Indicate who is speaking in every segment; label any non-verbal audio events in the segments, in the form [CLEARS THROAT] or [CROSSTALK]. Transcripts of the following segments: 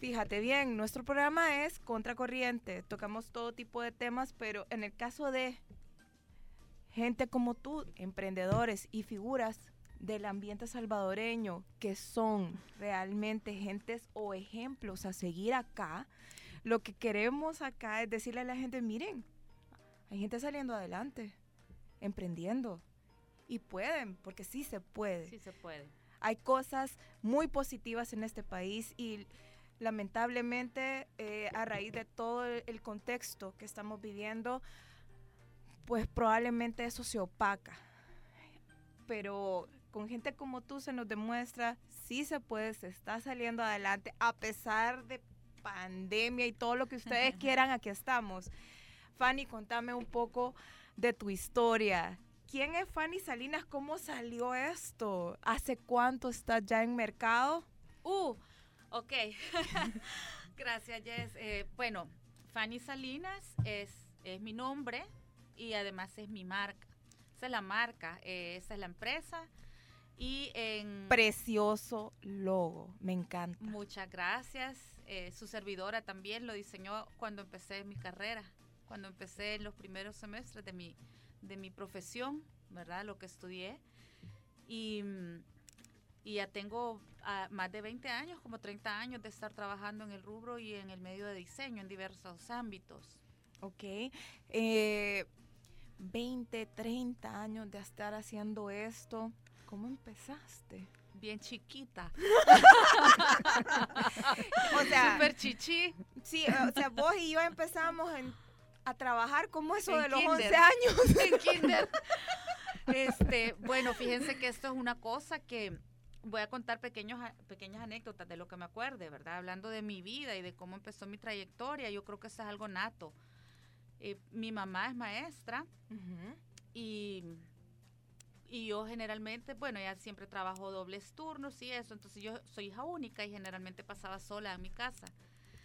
Speaker 1: Fíjate bien, nuestro programa es Contracorriente. Tocamos todo tipo de temas, pero en el caso de gente como tú, emprendedores y figuras del ambiente salvadoreño que son realmente gentes o ejemplos a seguir acá, lo que queremos acá es decirle a la gente, miren, hay gente saliendo adelante, emprendiendo. Y pueden, porque sí se puede.
Speaker 2: Sí se puede.
Speaker 1: Hay cosas muy positivas en este país y lamentablemente eh, a raíz de todo el contexto que estamos viviendo, pues probablemente eso se opaca. Pero con gente como tú se nos demuestra, sí se puede, se está saliendo adelante a pesar de pandemia y todo lo que ustedes [LAUGHS] quieran, aquí estamos. Fanny, contame un poco de tu historia. ¿Quién es Fanny Salinas? ¿Cómo salió esto? ¿Hace cuánto estás ya en mercado?
Speaker 2: Uh, ok. [LAUGHS] Gracias, Jess. Eh, bueno, Fanny Salinas es, es mi nombre y además es mi marca. Esa es la marca, eh, esa es la empresa. Y en...
Speaker 1: Precioso logo, me encanta.
Speaker 2: Muchas gracias. Eh, su servidora también lo diseñó cuando empecé mi carrera, cuando empecé en los primeros semestres de mi, de mi profesión, ¿verdad? Lo que estudié. Y, y ya tengo ah, más de 20 años, como 30 años de estar trabajando en el rubro y en el medio de diseño en diversos ámbitos.
Speaker 1: Ok. Eh, 20, 30 años de estar haciendo esto. ¿Cómo empezaste?
Speaker 2: Bien chiquita. [LAUGHS]
Speaker 1: o sea,
Speaker 2: super chichi.
Speaker 1: Sí, o sea, vos y yo empezamos a trabajar como eso de los 11
Speaker 2: años. En kinder. Este, bueno, fíjense que esto es una cosa que voy a contar pequeños, pequeñas anécdotas de lo que me acuerde, ¿verdad? Hablando de mi vida y de cómo empezó mi trayectoria, yo creo que eso es algo nato. Eh, mi mamá es maestra y y yo generalmente, bueno, ella siempre trabajó dobles turnos y eso, entonces yo soy hija única y generalmente pasaba sola en mi casa.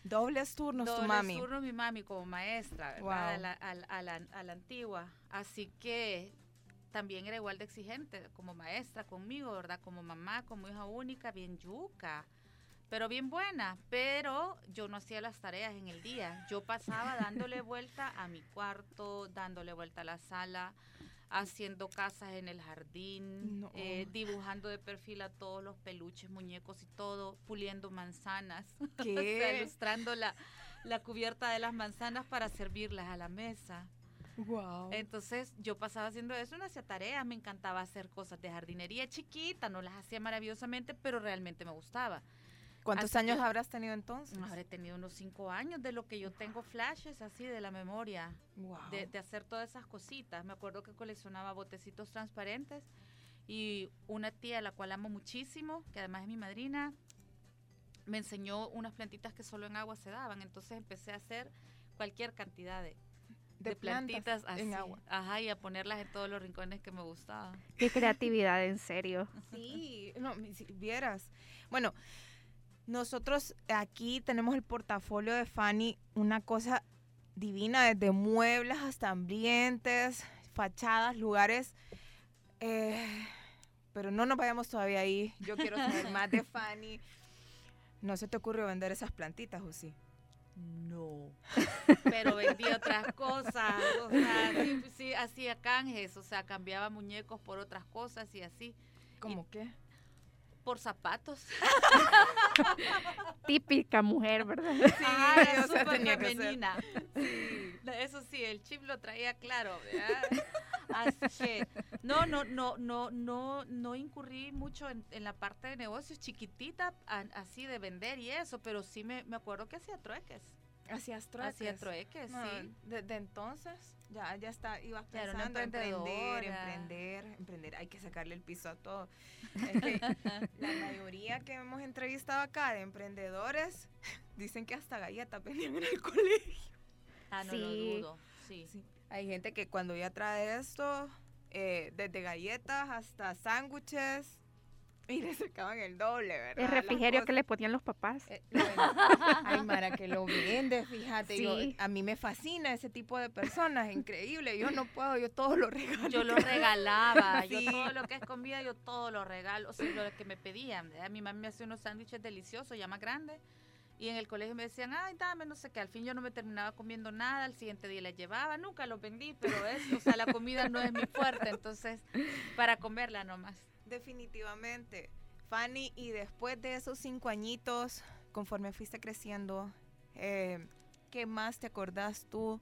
Speaker 1: Dobles turnos tu mami.
Speaker 2: Dobles turnos mi mami como maestra, ¿verdad? A, la, antigua. Así que también era igual de exigente como maestra conmigo, ¿verdad? Como mamá, como hija única, bien yuca, pero bien buena. Pero yo no hacía las tareas en el día. Yo pasaba dándole [LAUGHS] vuelta a mi cuarto, dándole vuelta a la sala haciendo casas en el jardín, eh, dibujando de perfil a todos los peluches, muñecos y todo, puliendo manzanas, [LAUGHS] ilustrando la, la cubierta de las manzanas para servirlas a la mesa.
Speaker 1: Wow.
Speaker 2: Entonces yo pasaba haciendo eso, no hacía tareas, me encantaba hacer cosas de jardinería chiquita, no las hacía maravillosamente, pero realmente me gustaba.
Speaker 1: ¿Cuántos años habrás tenido entonces?
Speaker 2: Habré tenido unos cinco años de lo que yo tengo flashes así de la memoria, de, hacer todas esas cositas. Me acuerdo que coleccionaba botecitos transparentes y una tía, la cual amo muchísimo, que además es mi madrina, me enseñó unas plantitas que solo en agua se daban. Entonces empecé a hacer cualquier cantidad de,
Speaker 1: de, plantitas así, en agua.
Speaker 2: Ajá, y a ponerlas en todos los rincones que me gustaban.
Speaker 3: Qué [LAUGHS] creatividad, en serio.
Speaker 1: Sí, no, si vieras. Bueno, nosotros aquí tenemos el portafolio de Fanny, una cosa divina, desde muebles hasta ambientes, fachadas, lugares. Eh, pero no nos vayamos todavía ahí. Yo quiero saber [LAUGHS] más de Fanny. ¿No se te ocurrió vender esas plantitas o sí?
Speaker 2: No. [LAUGHS] Pero vendí otras cosas. O sea, [LAUGHS] sí, sí, hacía canjes. O sea, cambiaba muñecos por otras cosas y así.
Speaker 1: ¿Cómo qué?
Speaker 2: Por zapatos. [LAUGHS]
Speaker 3: Típica mujer, ¿verdad?
Speaker 2: Sí, [LAUGHS] ah, [LAUGHS] era tenía femenina. Sí, eso sí, el chip lo traía claro, ¿verdad? Así que no, no, no, no, no, no incurrí mucho en, la parte de negocios chiquitita, así de vender y eso, pero sí me, me acuerdo que hacía trueques.
Speaker 1: Hacías trueques.
Speaker 2: Hacía trueques, sí.
Speaker 1: Desde entonces ya, ya está, ibas pensando emprender, emprender, emprender. Hay que sacarle el piso a todo. [LAUGHS] la mayoría que hemos entrevistado acá de emprendedores dicen que hasta galletas vendían en el colegio.
Speaker 2: Ah, no lo dudo. Sí.
Speaker 1: Hay gente que cuando ya trae esto, eh, desde galletas hasta sándwiches, [LAUGHS] y le sacaban el doble, ¿verdad?
Speaker 3: El refrigerio que le ponían los papás. Eh, [LAUGHS]
Speaker 1: ay, Mara, que lo vende, fíjate. a mí me fascina ese tipo de personas, increíble. Yo no puedo, yo todo lo regalo.
Speaker 2: Yo lo regalaba. Yo todo lo que es comida, yo todo lo regalo. O sea, lo que me pedían. Mi mamá me hacía unos sándwiches deliciosos, ya más grandes. Y en el colegio me decían, ay, dame, no sé qué. Al fin yo no me terminaba comiendo nada. Al siguiente día la llevaba. Nunca lo vendí, pero es, o sea, la comida no es mi fuerte. Entonces, para comerla nomás.
Speaker 1: Definitivamente. Fanny, y después de esos cinco añitos, conforme fuiste creciendo, eh, ¿qué más te acordás tú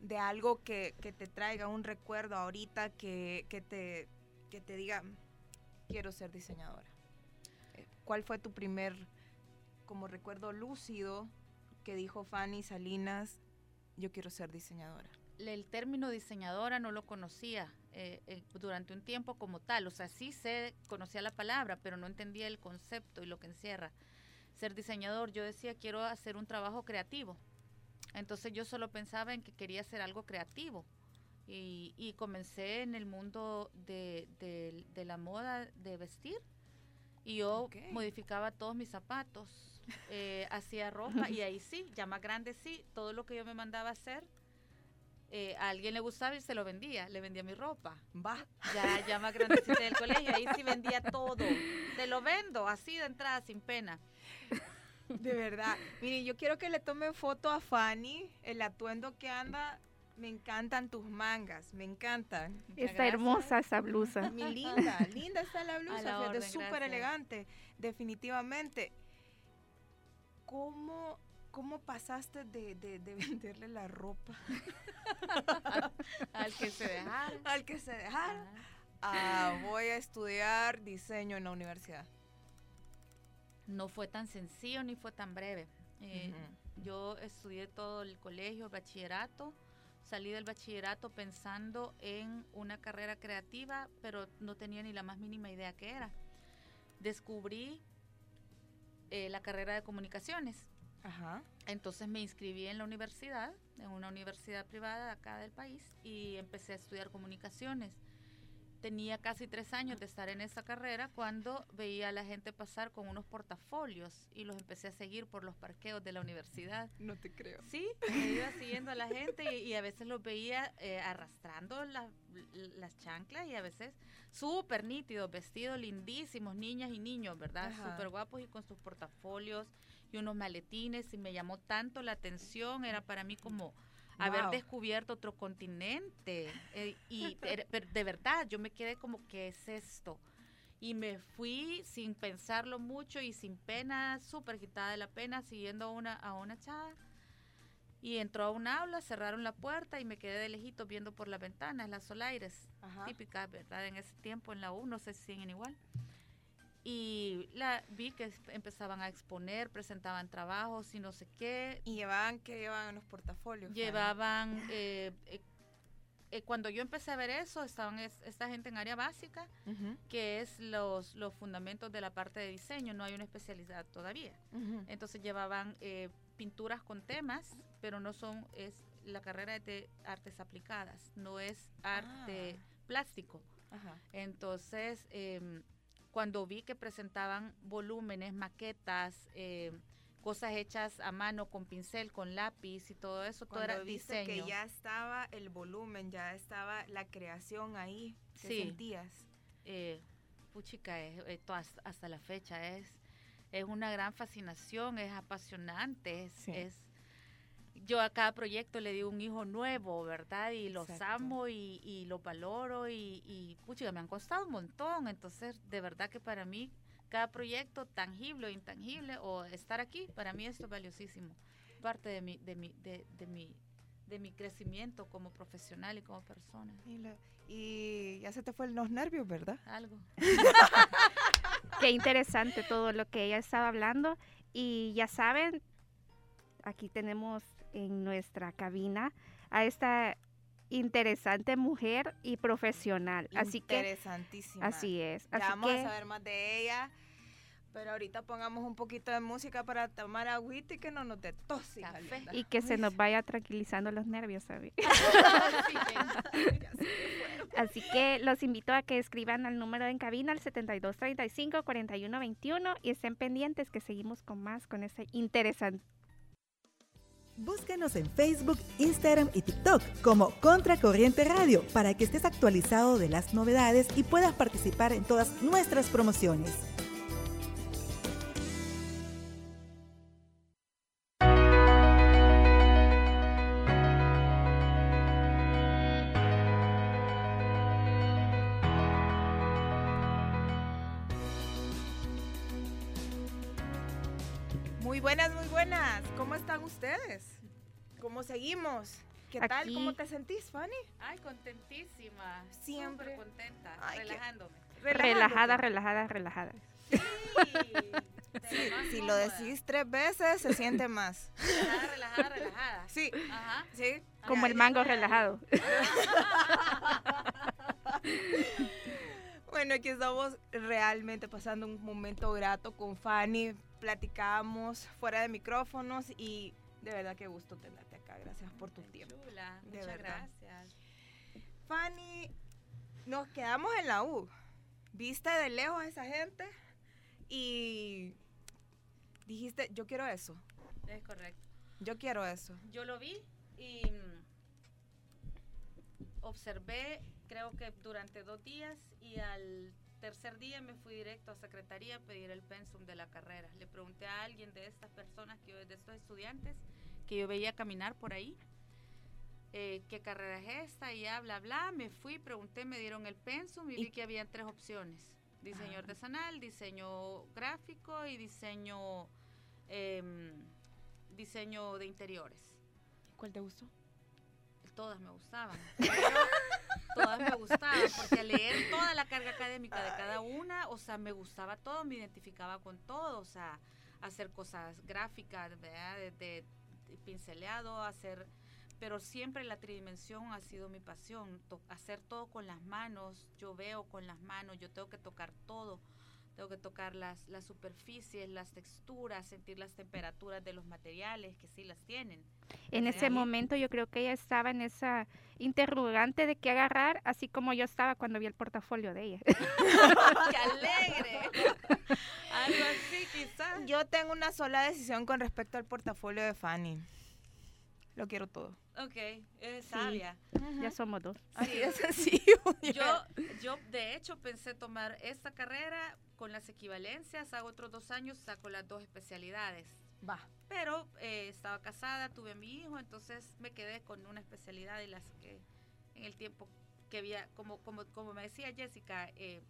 Speaker 1: de algo que, te traiga un recuerdo ahorita que, te, que te diga, quiero ser diseñadora? Eh, ¿Cuál fue tu primer como recuerdo lúcido que dijo Fanny Salinas, yo quiero ser diseñadora.
Speaker 2: El término diseñadora no lo conocía eh, eh, durante un tiempo como tal, o sea, sí sé, conocía la palabra, pero no entendía el concepto y lo que encierra. Ser diseñador, yo decía, quiero hacer un trabajo creativo. Entonces yo solo pensaba en que quería hacer algo creativo. Y, comencé en el mundo de, la moda de vestir. Y yo modificaba todos mis zapatos, eh, hacía ropa [LAUGHS] y ahí sí, ya más grande sí, todo lo que yo me mandaba hacer, eh, a alguien le gustaba y se lo vendía, le vendía mi ropa. Va. Ya, ya más grande del colegio, ahí sí vendía todo. Te lo vendo, así de entrada, sin pena.
Speaker 1: De verdad. Miren, yo quiero que le tomen foto a Fanny, el atuendo que anda. Me encantan tus mangas, me encantan.
Speaker 3: Está hermosa esa blusa.
Speaker 1: Mi linda, linda está la blusa, es súper elegante, definitivamente. ¿cómo, cómo pasaste de, [LAUGHS] venderle la ropa
Speaker 2: al que se dejara? [LAUGHS]
Speaker 1: Al que se dejara. Ah, voy a estudiar diseño en la universidad.
Speaker 2: No fue tan sencillo ni fue tan breve. Eh, yo estudié todo el colegio, el bachillerato. Salí del bachillerato pensando en una carrera creativa, pero no tenía ni la más mínima idea qué era. Descubrí eh, la carrera de comunicaciones. Ajá. Entonces me inscribí en la universidad, en una universidad privada de acá del país, y empecé a estudiar comunicaciones. Tenía casi tres años de estar en esa carrera cuando veía a la gente pasar con unos portafolios y los empecé a seguir por los parqueos de la universidad.
Speaker 1: No te creo.
Speaker 2: Sí, me iba siguiendo a la gente y, a veces los veía eh, arrastrando las chanclas y a veces súper nítidos, vestidos lindísimos, niñas y niños, ¿verdad? Súper guapos y con sus portafolios y unos maletines y me llamó tanto la atención, era para mí como haber descubierto otro continente eh, y [LAUGHS] de verdad yo me quedé como, ¿qué es esto? Y me fui sin pensarlo mucho y sin pena, súper quitada de la pena, siguiendo a una, a una chava y entró a un aula, cerraron la puerta y me quedé de lejito viendo por las ventanas, las solaires, típicas, ¿verdad? En ese tiempo en la U, no sé si siguen igual. Y la vi que empezaban a exponer, presentaban trabajos y no sé qué.
Speaker 1: ¿Y llevaban qué llevaban los portafolios?
Speaker 2: Llevaban, eh, eh, eh, cuando yo empecé a ver eso, estaban esta gente en área básica, que es los, los fundamentos de la parte de diseño, no hay una especialidad todavía. Entonces llevaban pinturas con temas, pero no son, es la carrera de artes aplicadas, no es arte ah. plástico. Entonces, em, cuando vi que presentaban volúmenes, maquetas, em, cosas hechas a mano con pincel, con lápiz y todo eso, todo era diseño.
Speaker 1: que ya estaba el volumen, ya estaba la creación ahí, ¿qué sí. sentías?
Speaker 2: Eh, puchica, es, hasta, la fecha es, es una gran fascinación, es apasionante, es yo a cada proyecto le digo un hijo nuevo, ¿verdad? Y los amo y, y, los valoro y, y pucha, me han costado un montón. Entonces, de verdad que para mí, cada proyecto, tangible o intangible, o estar aquí, para mí esto es valiosísimo. Parte de mi, de mi, de, de mi, de mi crecimiento como profesional y como persona.
Speaker 1: Y, ya se te fue los nervios, ¿verdad?
Speaker 2: Algo. [LAUGHS]
Speaker 3: Qué interesante todo lo que ella estaba hablando. Y ya saben, aquí tenemos en nuestra cabina a esta interesante mujer y profesional. Así que
Speaker 1: interesantísima.
Speaker 3: Así es.
Speaker 1: Ya vamos a saber más de ella. Pero ahorita pongamos un poquito de música para tomar agüita y que no nos dé tos.
Speaker 3: Y que se nos [LAUGHS] vaya tranquilizando los nervios, ¿sabes? [LAUGHS] [LAUGHS] Así que los invito a que escriban al número en cabina al 7235-4121 y estén pendientes que seguimos con más con ese interesante
Speaker 4: Búscanos en Facebook, Instagram y TikTok como Contracorriente Radio para que estés actualizado de las novedades y puedas participar en todas nuestras promociones.
Speaker 1: buenas ¿Cómo están ustedes? ¿Cómo seguimos? ¿Qué tal? ¿Cómo te sentís, Fanny?
Speaker 2: Ay, contentísima.
Speaker 1: Siempre.
Speaker 2: contenta, relajándome.
Speaker 3: Relajada, relajada, relajada.
Speaker 2: Sí.
Speaker 1: si lo decís tres veces, se siente más.
Speaker 2: Relajada, relajada, relajada. [LAUGHS]
Speaker 1: Sí.
Speaker 2: Ajá.
Speaker 1: Sí.
Speaker 3: Como el mango relajado. [LAUGHS]
Speaker 1: bueno, aquí estamos realmente pasando un momento grato con Fanny. Platicamos fuera de micrófonos y de verdad que gusto tenerte acá. Gracias por tu tiempo.
Speaker 2: Muchas gracias.
Speaker 1: Fanny, nos quedamos en la U. Viste de lejos a esa gente y dijiste, yo quiero eso.
Speaker 2: Es correcto.
Speaker 1: Yo quiero eso.
Speaker 2: Yo lo vi y mm, observé, creo que durante dos días y al tercer día me fui directo a secretaría a pedir el pensum de la carrera. Le pregunté a alguien de estas personas, que de estos estudiantes, que yo veía caminar por ahí, eh, qué carrera es esta y ya, bla, bla. Me fui, pregunté, me dieron el pensum y, vi que habían tres opciones. Diseño artesanal, diseño gráfico y diseño, em, diseño de interiores.
Speaker 1: ¿Cuál te gustó?
Speaker 2: Todas me gustaban. [LAUGHS] todas me gustaban, porque al leer [LAUGHS] toda la carga académica de cada una, o sea, me gustaba todo, me identificaba con todo, o sea, hacer cosas gráficas, ¿verdad? de pinceleado, hacer pero siempre la tridimensión ha sido mi pasión, hacer todo con las manos, yo veo con las manos, yo tengo que tocar todo, tengo que tocar las, las superficies, las texturas, sentir las temperaturas de los materiales, que sí las tienen.
Speaker 3: En ese momento yo creo que ella estaba en esa interrogante de qué agarrar, así como yo estaba cuando vi el portafolio de ella. [LAUGHS] [LAUGHS]
Speaker 2: ¡Qué alegre! [LAUGHS] Algo así quizás.
Speaker 1: Yo tengo una sola decisión con respecto al portafolio de Fanny. Lo quiero todo.
Speaker 2: Ok, es sabia.
Speaker 3: Ya somos dos.
Speaker 1: Así de sencillo.
Speaker 2: yo, yo, de hecho, pensé tomar esta carrera con las equivalencias. Hago otros dos años, saco las dos especialidades.
Speaker 1: Va.
Speaker 2: Pero eh, estaba casada, tuve a mi hijo, entonces me quedé con una especialidad y las que en el tiempo que había, como, como, como me decía Jessica, eh,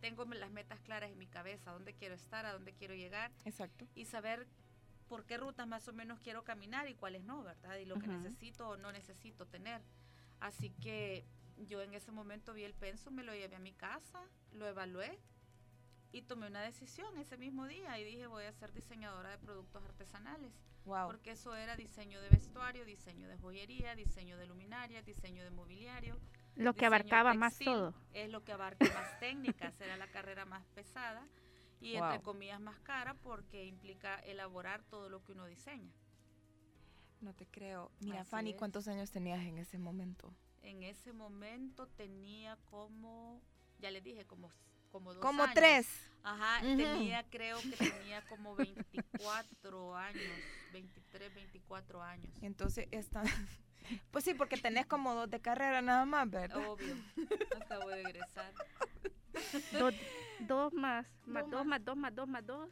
Speaker 2: tengo las metas claras en mi cabeza, dónde quiero estar, a dónde quiero llegar.
Speaker 1: Exacto.
Speaker 2: Y saber por qué rutas más o menos quiero caminar y cuáles no, ¿verdad? Y lo que necesito o no necesito tener. Así que yo en ese momento vi el penso, me lo llevé a mi casa, lo evalué y tomé una decisión ese mismo día y dije voy a ser diseñadora de productos artesanales.
Speaker 1: Wow.
Speaker 2: Porque eso era diseño de vestuario, diseño de joyería, diseño de luminaria, diseño de mobiliario.
Speaker 3: Lo que abarcaba más todo.
Speaker 2: Es lo que abarca más técnicas, era la carrera más pesada y entre comillas más cara porque implica elaborar todo lo que uno diseña.
Speaker 1: No te creo. Mira, Fanny, ¿cuántos años tenías en ese momento?
Speaker 2: En ese momento tenía como, ya le dije, como como dos
Speaker 1: Como tres.
Speaker 2: Ajá, tenía, creo que tenía como 24 [LAUGHS] años, 23, 24 años.
Speaker 1: Entonces, pues sí, porque tenés como dos de carrera nada más, ¿verdad?
Speaker 2: Obvio, acabo de egresar.
Speaker 3: Dos más, más dos, más dos, más dos, más [LAUGHS] dos.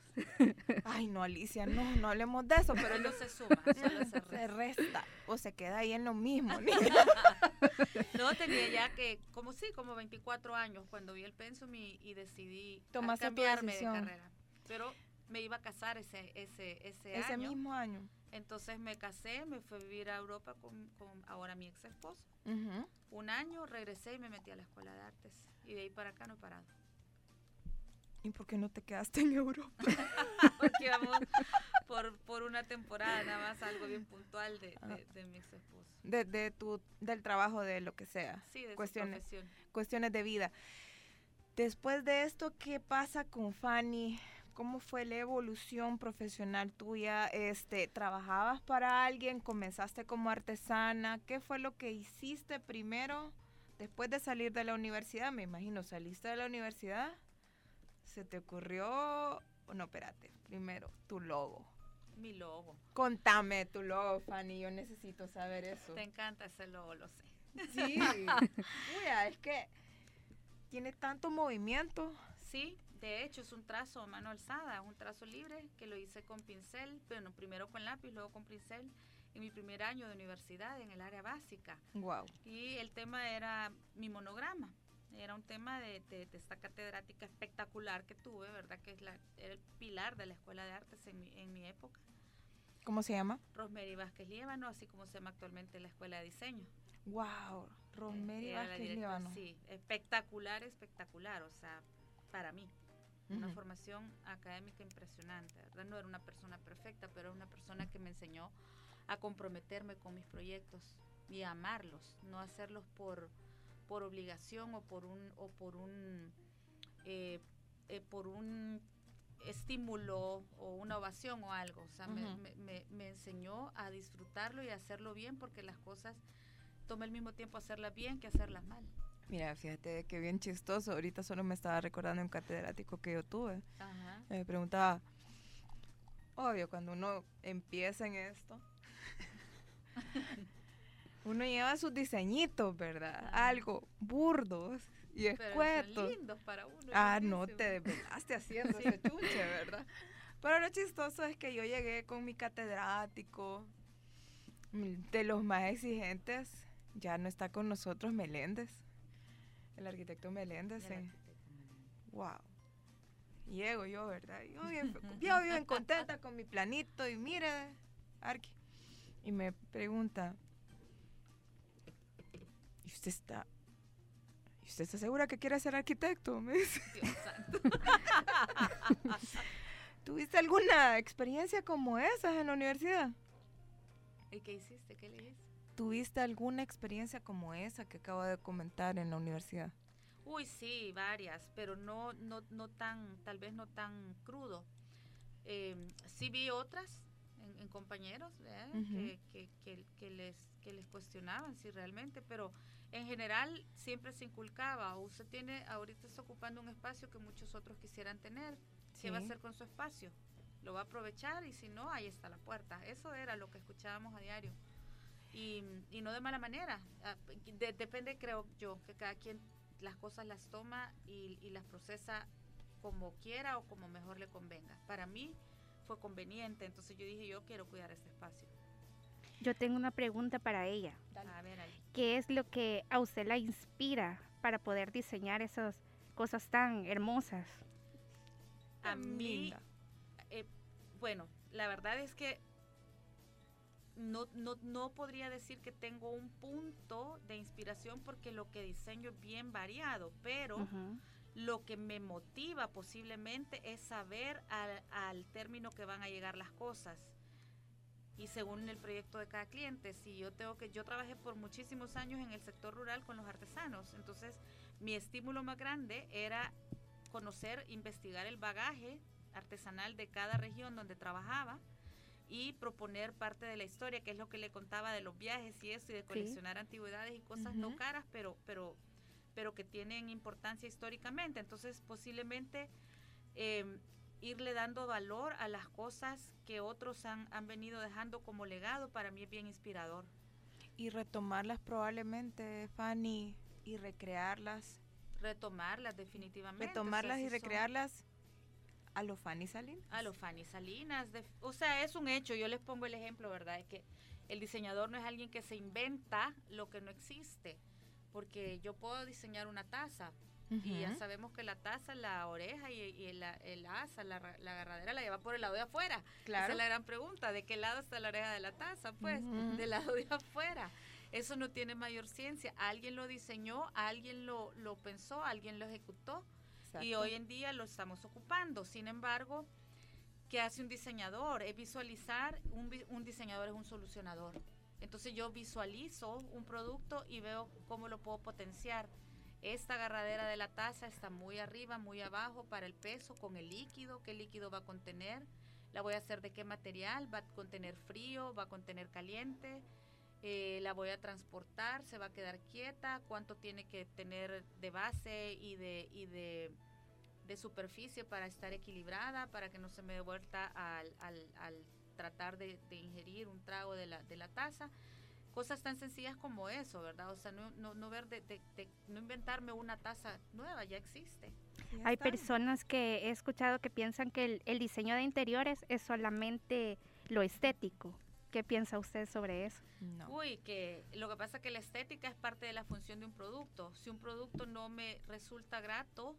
Speaker 1: Ay, no, Alicia, no, no hablemos de eso, pero
Speaker 2: no se suma, solo
Speaker 1: se resta. O se queda ahí en lo mismo. [LAUGHS]
Speaker 2: no, tenía ya que, como sí, como 24 años cuando vi el pensum y, y decidí cambiarme de carrera. Pero me iba a casar ese, ese, ese,
Speaker 1: ese mismo año.
Speaker 2: Entonces me casé, me fui a vivir a Europa con, con ahora mi ex esposo. Un año regresé y me metí a la escuela de artes. Y de ahí para acá no he parado.
Speaker 1: ¿Y por qué no te quedaste en Europa? [LAUGHS]
Speaker 2: Porque íbamos por, por, una temporada, nada más algo bien puntual de, de, de mi ex esposo.
Speaker 1: De, de, tu, del trabajo, de lo que sea.
Speaker 2: Sí, de
Speaker 1: cuestiones,
Speaker 2: su profesión.
Speaker 1: Cuestiones de vida. Después de esto, ¿qué pasa con Fanny? ¿Cómo fue la evolución profesional tuya? Este, ¿Trabajabas para alguien? ¿Comenzaste como artesana? ¿Qué fue lo que hiciste primero después de salir de la universidad? Me imagino, saliste de la universidad, se te ocurrió... No, espérate, primero, tu logo.
Speaker 2: Mi logo.
Speaker 1: Contame tu logo, Fanny, yo necesito saber eso.
Speaker 2: Te encanta ese logo, lo sé.
Speaker 1: Sí, [LAUGHS] es que tiene tanto movimiento.
Speaker 2: Sí, de hecho, es un trazo a mano alzada, es un trazo libre que lo hice con pincel, bueno, primero con lápiz, luego con pincel, en mi primer año de universidad, en el área básica.
Speaker 1: Wow.
Speaker 2: Y el tema era mi monograma. Era un tema de, esta catedrática espectacular que tuve, ¿verdad? Que es la, era el pilar de la Escuela de Artes en mi, en mi época.
Speaker 1: ¿Cómo se llama?
Speaker 2: Rosemary Vázquez Líbano, así como se llama actualmente la Escuela de Diseño.
Speaker 1: ¡Wow! Rosemary Vázquez Líbano.
Speaker 2: Sí, espectacular, espectacular, o sea, para mí. Una formación académica impresionante, ¿verdad? No era una persona perfecta, pero era una persona que me enseñó a comprometerme con mis proyectos y a amarlos, no hacerlos por, por obligación o por un, o por un, eh, eh, por un estímulo o una ovación o algo. O sea, me, me, enseñó a disfrutarlo y a hacerlo bien porque las cosas tomé el mismo tiempo hacerlas bien que hacerlas mal.
Speaker 1: Mira, fíjate que bien chistoso. Ahorita solo me estaba recordando un catedrático que yo tuve. Me preguntaba, obvio, cuando uno empieza en esto, [LAUGHS] uno lleva sus diseñitos, ¿verdad? Algo burdos y escuetos.
Speaker 2: lindos para uno.
Speaker 1: Ah, no, te desvelaste haciendo [LAUGHS] ese chuche, ¿verdad? Pero lo chistoso es que yo llegué con mi catedrático, de los más exigentes, ya no está con nosotros Meléndez. El arquitecto Meléndez. Wow. Llego yo, ¿verdad? Yo bien, yo bien contenta con mi planito y mire, Arqui. Y me pregunta, ¿y usted está, ¿y usted está segura que quiere ser arquitecto? Me dice. Dios santo. [LAUGHS] ¿Tuviste alguna experiencia como esa en la universidad?
Speaker 2: ¿Y qué hiciste? ¿Qué le hice?
Speaker 1: ¿Tuviste alguna experiencia como esa que acabo de comentar en la universidad?
Speaker 2: Uy, sí, varias, pero no, no, no tan, tal vez no tan crudo. Em, sí vi otras en, compañeros que, que, que, les, que les cuestionaban si realmente, pero en general siempre se inculcaba, usted tiene, ahorita está ocupando un espacio que muchos otros quisieran tener, ¿qué va a hacer con su espacio? Lo va a aprovechar y si no, ahí está la puerta. Eso era lo que escuchábamos a diario y, y no de mala manera. Ah, depende, creo yo, que cada quien las cosas las toma y, y las procesa como quiera o como mejor le convenga. Para mí fue conveniente, entonces yo dije, yo quiero cuidar este espacio.
Speaker 3: Yo tengo una pregunta para ella. A ver, ¿Qué es lo que a usted la inspira para poder diseñar esas cosas tan hermosas?
Speaker 2: A mí, eh, bueno, la verdad es que no, no, no podría decir que tengo un punto de inspiración porque lo que diseño es bien variado, pero lo que me motiva posiblemente es saber al, al, término que van a llegar las cosas. Y según el proyecto de cada cliente, si yo tengo que, yo trabajé por muchísimos años en el sector rural con los artesanos, entonces mi estímulo más grande era conocer, investigar el bagaje artesanal de cada región donde trabajaba y proponer parte de la historia, que es lo que le contaba de los viajes y eso, y de coleccionar antigüedades y cosas no caras, pero, pero, pero que tienen importancia históricamente. Entonces, posiblemente em, irle dando valor a las cosas que otros han, han venido dejando como legado, para mí es bien inspirador.
Speaker 1: Y retomarlas probablemente, Fanny, y recrearlas.
Speaker 2: Retomarlas definitivamente.
Speaker 1: Retomarlas y recrearlas a los Fanny Salinas.
Speaker 2: A los Fanny Salinas. o sea, es un hecho. Yo les pongo el ejemplo, ¿verdad? Es que el diseñador no es alguien que se inventa lo que no existe. Porque yo puedo diseñar una taza. Y ya sabemos que la taza, la oreja y, el, asa, la, agarradera la lleva por el lado de afuera. Claro. Esa es la gran pregunta. ¿De qué lado está la oreja de la taza? Pues, del lado de afuera. Eso no tiene mayor ciencia. Alguien lo diseñó, alguien lo, lo pensó, alguien lo ejecutó y hoy en día lo estamos ocupando. Sin embargo, ¿qué hace un diseñador? Es visualizar, un, un diseñador es un solucionador. Entonces yo visualizo un producto y veo cómo lo puedo potenciar. Esta agarradera de la taza está muy arriba, muy abajo para el peso, con el líquido, qué líquido va a contener, la voy a hacer de qué material, va a contener frío, va a contener caliente, eh, la voy a transportar, se va a quedar quieta, cuánto tiene que tener de base y de, y de, superficie para estar equilibrada, para que no se me dé vuelta al, al, tratar de, ingerir un trago de la, de la taza. Cosas tan sencillas como eso, ¿verdad? O sea, no, no, no ver de, no inventarme una taza nueva, ya existe.
Speaker 3: Hay personas que he escuchado que piensan que el, el diseño de interiores es solamente lo estético ¿Qué piensa usted sobre eso?
Speaker 2: Uy, que lo que pasa es que la estética es parte de la función de un producto. Si un producto no me resulta grato,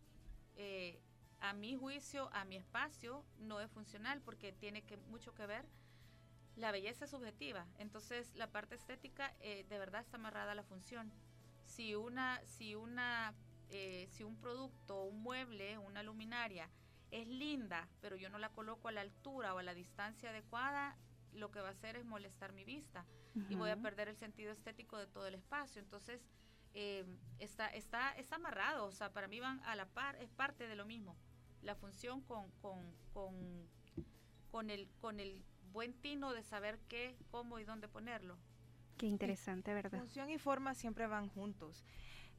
Speaker 2: eh, a mi juicio, a mi espacio, no es funcional porque tiene que, mucho que ver. La belleza subjetiva, entonces la parte estética eh, de verdad está amarrada a la función. Si una, si una, eh, si un producto, un mueble, una luminaria es linda, pero yo no la coloco a la altura o a la distancia adecuada, lo que va a hacer es molestar mi vista y voy a perder el sentido estético de todo el espacio. Entonces, eh, está, está, está amarrado, o sea, para mí van a la par, es parte de lo mismo. La función con, con, con, con, el, con el buen tino de saber qué, cómo y dónde ponerlo.
Speaker 3: Qué interesante, ¿verdad?
Speaker 1: Función y forma siempre van juntos.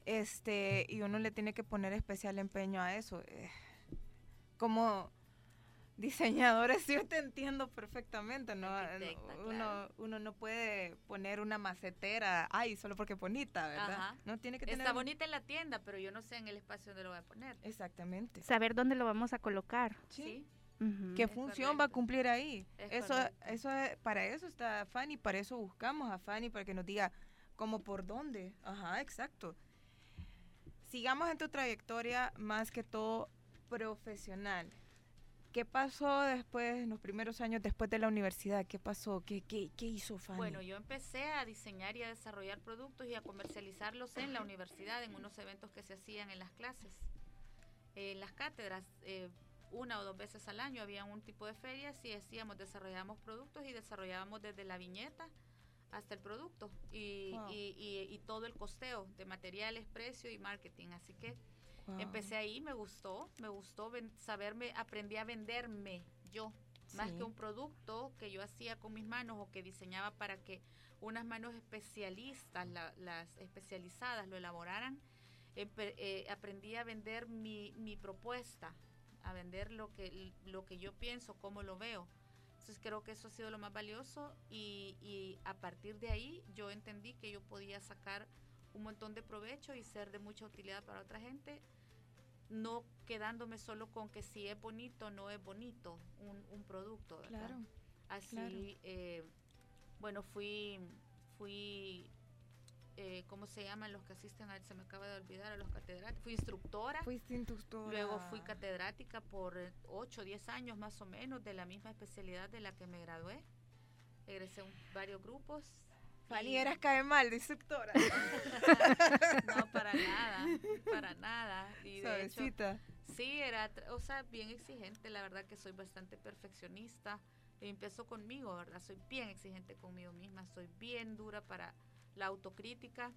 Speaker 1: Este, y uno le tiene que poner especial empeño a eso. Eh, como diseñadores, [LAUGHS] yo te entiendo perfectamente, ¿no? uno, uno no puede poner una macetera, ay, solo porque es bonita, ¿verdad? No tiene que
Speaker 2: Está bonita en la tienda, pero yo no sé en el espacio donde lo voy a poner.
Speaker 1: Exactamente.
Speaker 3: Saber dónde lo vamos a colocar.
Speaker 1: Sí. ¿Qué función va a cumplir ahí? eso, eso para eso está Fanny, para eso buscamos a Fanny, para que nos diga cómo por dónde. Ajá, exacto. Sigamos en tu trayectoria más que todo profesional. ¿Qué pasó después, en los primeros años después de la universidad? ¿Qué pasó? ¿Qué, qué, qué hizo Fanny?
Speaker 2: Bueno, yo empecé a diseñar y a desarrollar productos y a comercializarlos en la universidad, en unos eventos que se hacían en las clases. En las cátedras, eh, una o dos veces al año había un tipo de ferias y hacíamos, desarrollábamos productos y desarrollábamos desde la viñeta hasta el producto y, y, y todo el costeo de materiales, precio y marketing. Así que Empecé ahí, me gustó, me gustó saberme, aprendí a venderme yo, más que un producto que yo hacía con mis manos o que diseñaba para que unas manos especialistas, las especializadas, lo elaboraran. Eh, aprendí a vender mi, mi propuesta, a vender lo que, lo que yo pienso, cómo lo veo. Entonces creo que eso ha sido lo más valioso y, y, a partir de ahí yo entendí que yo podía sacar un montón de provecho y ser de mucha utilidad para otra gente no quedándome solo con que si es bonito o no es bonito un, un producto. ¿verdad? Claro. Así, eh, bueno, fui, fui eh, ¿cómo se llaman los que asisten a, se me acaba de olvidar, a los catedráticos? Fui instructora.
Speaker 1: Fuiste instructora.
Speaker 2: Luego fui catedrática por 8 o 10 años más o menos de la misma especialidad de la que me gradué. Egresé un, varios grupos
Speaker 1: Fanny, eras cae mal de instructora. [LAUGHS]
Speaker 2: no, para nada, para nada. Y de hecho, sí, era, o sea, bien exigente. La verdad que soy bastante perfeccionista. Y empiezo conmigo, ¿verdad? Soy bien exigente conmigo misma. Soy bien dura para la autocrítica.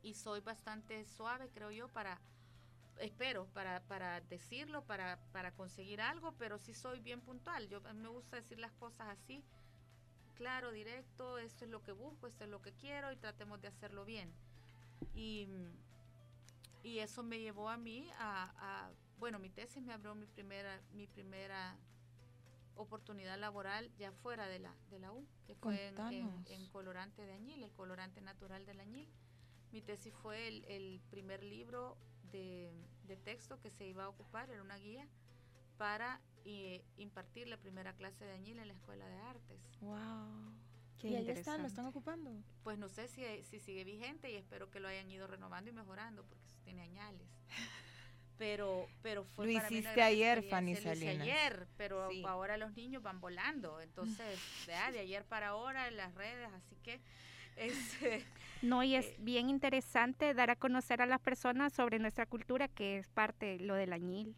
Speaker 2: Y soy bastante suave, creo yo, para espero para, para decirlo, para, para conseguir algo, pero sí soy bien puntual. Yo me gusta decir las cosas así claro, directo, esto es lo que busco, esto es lo que quiero y tratemos de hacerlo bien. Y, y eso me llevó a mí a, bueno, mi tesis me abrió mi primera, mi primera oportunidad laboral ya fuera de la, de la U, que fue en, colorante de añil, el colorante natural del añil. Mi tesis fue el, primer libro de, de, texto que se iba a ocupar, era una guía para y impartir la primera clase de añil en la Escuela de Artes.
Speaker 1: ¡Wow! ¿Y ahí están? ¿Lo están ocupando?
Speaker 2: Pues no sé si, si sigue vigente y espero que lo hayan ido renovando y mejorando porque eso tiene añales. [LAUGHS] Pero, pero fue
Speaker 1: lo hiciste ayer, Fanny Salinas.
Speaker 2: ayer, pero ahora los niños van volando. Entonces, [LAUGHS] de, de ayer para ahora en las redes, así que...
Speaker 3: Este, [LAUGHS] no, y es eh, bien interesante dar a conocer a las personas sobre nuestra cultura, que es parte lo del añil.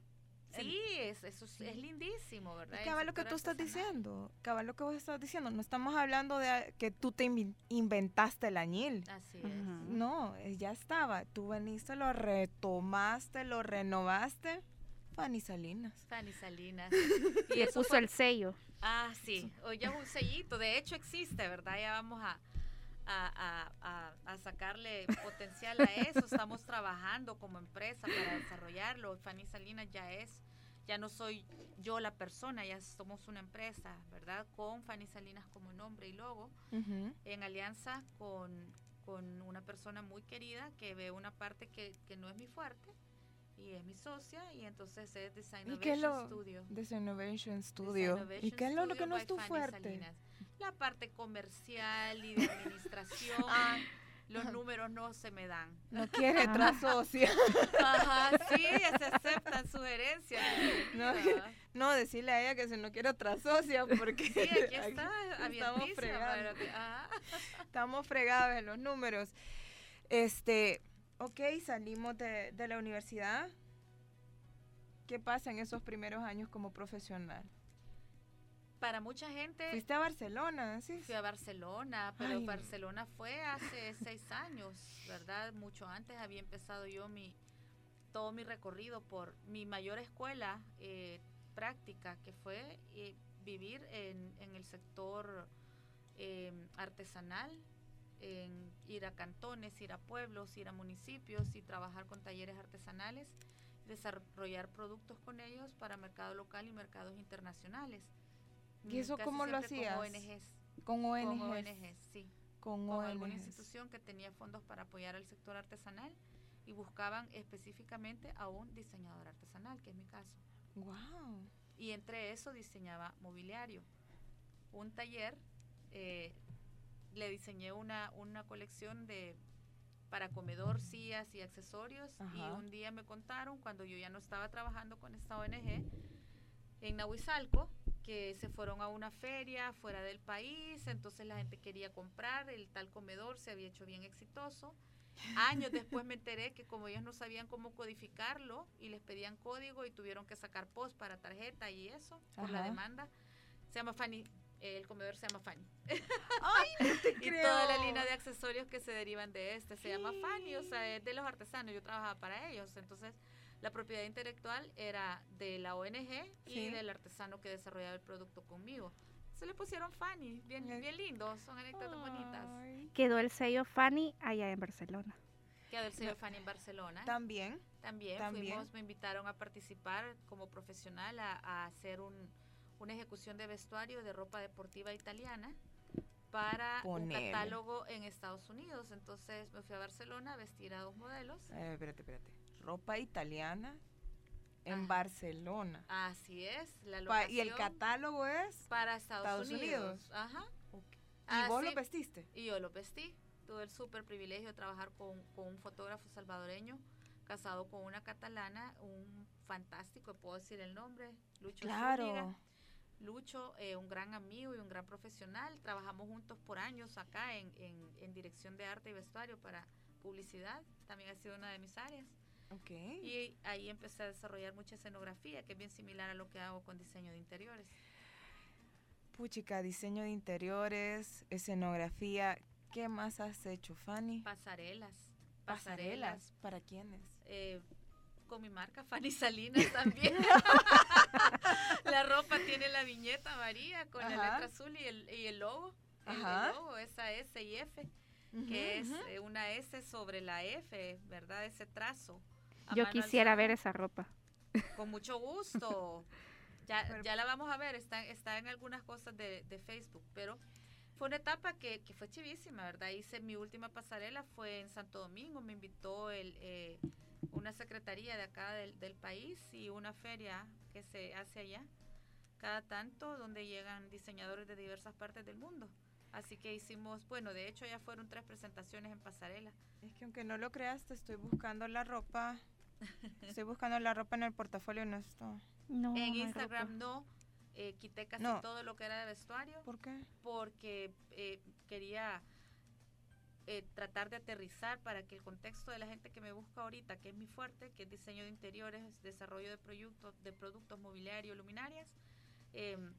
Speaker 2: Sí, es, eso es, lindísimo, ¿verdad?
Speaker 1: cabal lo que tú estás diciendo, cabal lo que vos estás diciendo, no estamos hablando de que tú te inventaste el añil.
Speaker 2: Así es.
Speaker 1: No, eh, ya estaba, tú veniste, lo retomaste, lo renovaste. Fanny Salinas.
Speaker 2: Fanny Salinas. [LAUGHS]
Speaker 3: y eso puso el sello.
Speaker 2: Ah, sí, ya un sellito, de hecho existe, ¿verdad? Ya vamos a a, a, sacarle potencial a eso. Estamos [LAUGHS] trabajando como empresa para desarrollarlo. Fanny Salinas ya es, ya no soy yo la persona, ya somos una empresa, ¿verdad? Con Fanny Salinas como nombre y logo, en alianza con, con, una persona muy querida que ve una parte que, que no es mi fuerte y es mi socia y entonces es Design Innovation Studio.
Speaker 1: Design Innovation Studio. ¿Y qué es lo, que no es tu fuerte?
Speaker 2: La parte comercial y de administración. Ah. los números no se me dan.
Speaker 1: No quiere otra socia.
Speaker 2: Ajá, sí, se aceptan sugerencias.
Speaker 1: No, no, decirle a ella que si no quiere otra socia, porque
Speaker 2: sí, aquí [LAUGHS] está,
Speaker 1: estamos fregados. Estamos fregados en los números. Este, ok, salimos de, de la universidad. ¿Qué pasa en esos primeros años como profesional?
Speaker 2: Para mucha gente...
Speaker 1: Fuiste a Barcelona, sí.
Speaker 2: Fui a Barcelona, pero Barcelona fue hace [LAUGHS] seis años, ¿verdad? Mucho antes había empezado yo mi todo mi recorrido por mi mayor escuela eh, práctica, que fue eh, vivir en, en, el sector em, artesanal, en ir a cantones, ir a pueblos, ir a municipios y trabajar con talleres artesanales, desarrollar productos con ellos para mercado local y mercados internacionales.
Speaker 1: ¿Y eso cómo lo hacías?
Speaker 2: Con ONGs.
Speaker 1: Con ONGs.
Speaker 2: Con ONGs, sí.
Speaker 1: Con,
Speaker 2: con alguna institución que tenía fondos para apoyar al sector artesanal y buscaban específicamente a un diseñador artesanal, que es mi caso.
Speaker 1: Wow.
Speaker 2: Y entre eso diseñaba mobiliario. Un taller, eh, le diseñé una, una colección de para comedor, sillas y accesorios y un día me contaron cuando yo ya no estaba trabajando con esta ONG en Nahuizalco que se fueron a una feria fuera del país, entonces la gente quería comprar, el tal comedor se había hecho bien exitoso. Años después me enteré que como ellos no sabían cómo codificarlo y les pedían código y tuvieron que sacar post para tarjeta y eso por la demanda, se llama Fanny, el comedor se llama Fanny.
Speaker 1: Ay, no te creo. [LAUGHS]
Speaker 2: Y toda la línea de accesorios que se derivan de este se llama Fanny, o sea, es de los artesanos, yo trabajaba para ellos, entonces la propiedad intelectual era de la ONG y del artesano que desarrollaba el producto conmigo. Se le pusieron Fanny, bien, bien lindos, son anécdotas bonitas.
Speaker 3: Quedó el sello Fanny allá en Barcelona.
Speaker 2: Quedó el sello Fanny en Barcelona.
Speaker 1: También.
Speaker 2: También, fuimos, me invitaron a participar como profesional a, hacer una ejecución de vestuario de ropa deportiva italiana para un catálogo en Estados Unidos. Entonces me fui a Barcelona a vestir a dos modelos.
Speaker 1: Eh, espérate, espérate ropa italiana en Barcelona.
Speaker 2: Así es, la
Speaker 1: y el catálogo es
Speaker 2: para Estados, Unidos. Ajá.
Speaker 1: ¿Y vos lo vestiste?
Speaker 2: Y yo lo vestí. Tuve el súper privilegio de trabajar con, un fotógrafo salvadoreño casado con una catalana, un fantástico, puedo decir el nombre, Lucho
Speaker 1: Claro.
Speaker 2: Lucho, eh, un gran amigo y un gran profesional. Trabajamos juntos por años acá en, en dirección de arte y vestuario para publicidad. También ha sido una de mis áreas. Y ahí empecé a desarrollar mucha escenografía, que es bien similar a lo que hago con diseño de interiores.
Speaker 1: Puchica, diseño de interiores, escenografía. ¿Qué más has hecho, Fanny?
Speaker 2: Pasarelas.
Speaker 1: Pasarelas. ¿Para quiénes?
Speaker 2: Eh, con mi marca, Fanny Salinas [LAUGHS] también. [LAUGHS] la ropa tiene la viñeta María con la letra azul y el, y el logo. El, logo, esa S y F, que es eh, una S sobre la F, ¿verdad? Ese trazo.
Speaker 3: Yo quisiera ver esa ropa.
Speaker 2: Con mucho [LAUGHS] gusto. ya, ya la vamos a ver, está, está en algunas cosas de, Facebook, pero fue una etapa que, que, fue chivísima, ¿verdad? Hice mi última pasarela, fue en Santo Domingo, me invitó el, eh, una secretaría de acá del, del, país y una feria que se hace allá, cada tanto, donde llegan diseñadores de diversas partes del mundo. Así que hicimos, bueno, de hecho ya fueron tres presentaciones en pasarela.
Speaker 1: Es que aunque no lo creas, te estoy buscando la ropa Estoy buscando la ropa en el portafolio, no está.
Speaker 2: No, en Instagram no. Eh, quité casi todo lo que era de vestuario.
Speaker 1: ¿Por qué?
Speaker 2: Porque eh, quería eh, tratar de aterrizar para que el contexto de la gente que me busca ahorita, que es mi fuerte, que es diseño de interiores, desarrollo de productos, de productos mobiliarios, luminarias, em,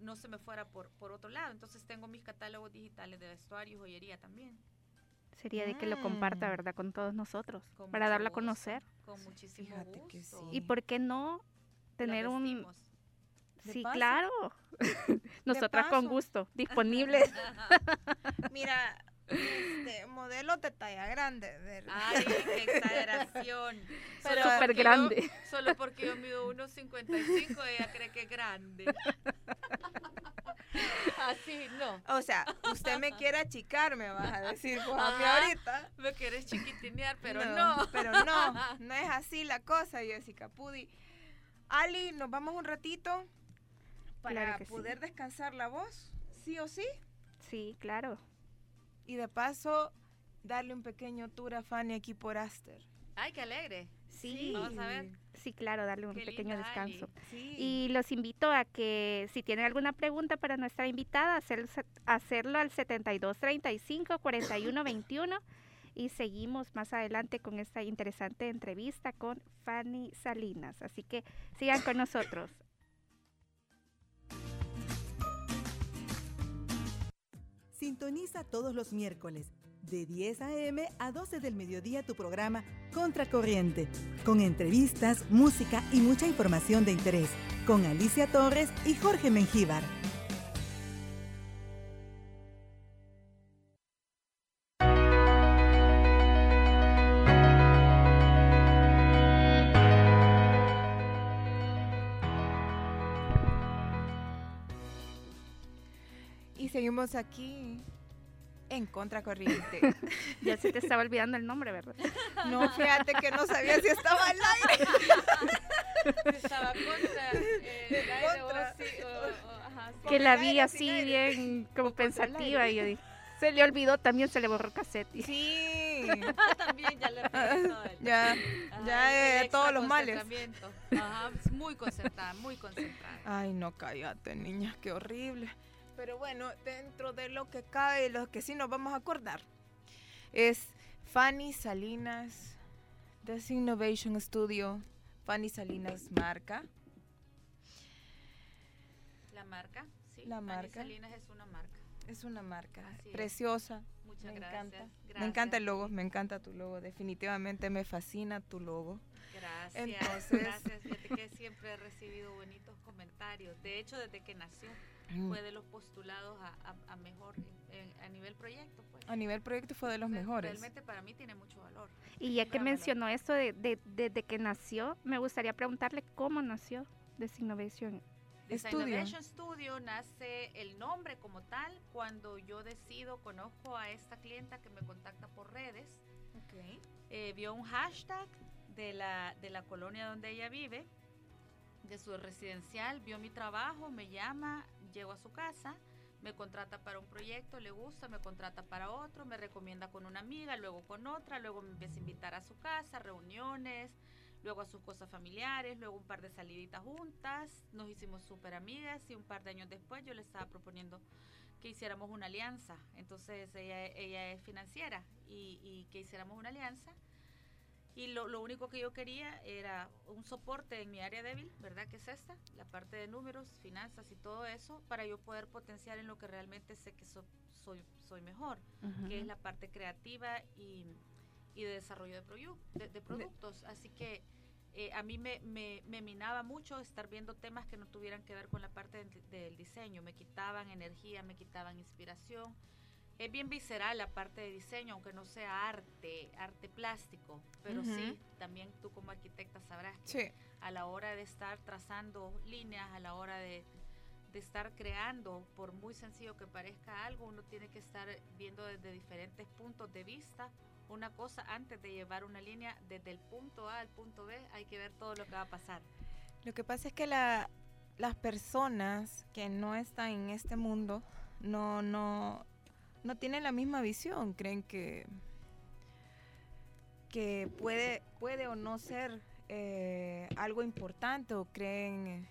Speaker 2: no se me fuera por, por otro lado. Entonces tengo mis catálogos digitales de vestuario y joyería también
Speaker 3: sería de que lo comparta, mm. ¿verdad? Con todos nosotros, para darlo a conocer.
Speaker 2: Con muchísimo gusto.
Speaker 3: Y por qué no tener un... Sí, claro. [LAUGHS] Nosotras con gusto, [LAUGHS] disponibles.
Speaker 1: Mira, este, modelo de talla grande. ¿verdad?
Speaker 2: Ay, qué exageración. [LAUGHS]
Speaker 3: Pero súper grande.
Speaker 2: solo porque yo mido 1,55, ella cree que es grande. [LAUGHS] Así, no.
Speaker 1: O sea, usted me quiere achicar, me vas a [LAUGHS] decir pues, a mí ahorita.
Speaker 2: Me quieres chiquitinear, pero no,
Speaker 1: Pero no, [LAUGHS] no es así la cosa, Jessica Pudi. Ali, nos vamos un ratito para poder descansar la voz, sí o sí.
Speaker 3: Sí, claro.
Speaker 1: Y de paso, darle un pequeño tour a Fanny aquí por Aster.
Speaker 2: Ay, qué alegre.
Speaker 3: Sí,
Speaker 2: vamos a ver.
Speaker 3: Sí, claro, darle un
Speaker 2: Qué
Speaker 3: pequeño descanso.
Speaker 1: Sí.
Speaker 3: Y los invito a que si tienen alguna pregunta para nuestra invitada, hacer- hacerlo al 7235 4121 y seguimos más adelante con esta interesante entrevista con Fanny Salinas. Así que sigan con nosotros.
Speaker 4: Sintoniza todos los miércoles de 10 a.m. a 12 del mediodía tu programa Contracorriente, con entrevistas, música y mucha información de interés, con Alicia Torres y Jorge Mengíbar.
Speaker 1: Y seguimos aquí en Contracorriente. [LAUGHS]
Speaker 3: Ya se te estaba olvidando el nombre, ¿verdad?
Speaker 1: no, fíjate que no sabía si estaba al aire.
Speaker 2: Estaba contra eh, el aire, o
Speaker 1: Contra.
Speaker 2: sí, o- o- ajá, sí.
Speaker 3: Que la vi
Speaker 1: aire,
Speaker 3: así bien como pensativa y yo dije, se le olvidó también, se le borró cassette.
Speaker 1: Sí. [LAUGHS]
Speaker 2: También ya le pegué [LAUGHS] todo el-
Speaker 1: ya,
Speaker 2: Ajá,
Speaker 1: ya
Speaker 2: extra
Speaker 1: todos los males.
Speaker 2: Ajá, muy concentrada, muy concentrada.
Speaker 1: Ay, no, cállate, niña, qué horrible. Pero bueno, dentro de lo que cabe, lo que sí nos vamos a acordar, es Fanny Salinas, This Innovation Studio, Fanny Salinas marca.
Speaker 2: La marca, sí.
Speaker 1: La
Speaker 2: Fanny
Speaker 1: marca.
Speaker 2: Salinas es una marca.
Speaker 1: Es una marca
Speaker 2: Así es.
Speaker 1: preciosa.
Speaker 2: Muchas
Speaker 1: me
Speaker 2: gracias.
Speaker 1: encanta.
Speaker 2: gracias.
Speaker 1: Me encanta el logo, me encanta tu logo. Definitivamente me fascina tu logo.
Speaker 2: Gracias.
Speaker 1: Entonces-
Speaker 2: Gracias. Fíjate que siempre he recibido bonitos comentarios. De hecho, desde que nació. Fue de los postulados a, a- a mejor en- a nivel proyecto. Pues.
Speaker 1: A nivel proyecto fue de los
Speaker 2: Entonces,
Speaker 1: mejores.
Speaker 2: Realmente para mí tiene mucho valor.
Speaker 3: Y ya que
Speaker 2: Gran valor.
Speaker 3: mencionó esto de, de- desde que nació, me gustaría preguntarle cómo nació This Innovation.
Speaker 2: Design. Innovation Studio nace el nombre como tal cuando yo decido, conozco a esta clienta que me contacta por redes, eh, vio un hashtag de la, de la colonia donde ella vive, de su residencial, vio mi trabajo, me llama, llego a su casa, me contrata para un proyecto, le gusta, me contrata para otro, me recomienda con una amiga, luego con otra, luego me empieza a invitar a su casa, reuniones, luego a sus cosas familiares, luego un par de saliditas juntas, nos hicimos súper amigas y un par de años después yo le estaba proponiendo que hiciéramos una alianza. Entonces ella, ella es financiera y, y que hiciéramos una alianza. Y lo, lo único que yo quería era un soporte en mi área débil, ¿verdad? Que es esta, la parte de números, finanzas y todo eso, para yo poder potenciar en lo que realmente sé que so- soy, soy mejor, que es la parte creativa y, y de desarrollo de, proyu- de, de productos. Así que eh, a mí me, me, me minaba mucho estar viendo temas que no tuvieran que ver con la parte del diseño. Me quitaban energía, me quitaban inspiración. Es bien visceral la parte de diseño, aunque no sea arte, arte plástico, pero sí, también tú como arquitecta sabrás que
Speaker 1: Sí.
Speaker 2: a la hora de estar trazando líneas, a la hora de, de estar creando, por muy sencillo que parezca algo, uno tiene que estar viendo desde diferentes puntos de vista una cosa antes de llevar una línea desde el punto A al punto B, hay que ver todo lo que va a pasar.
Speaker 1: Lo que pasa es que la- las personas que no están en este mundo no, no, no tienen la misma visión. Creen que, que puede, puede o no ser eh, algo importante o creen,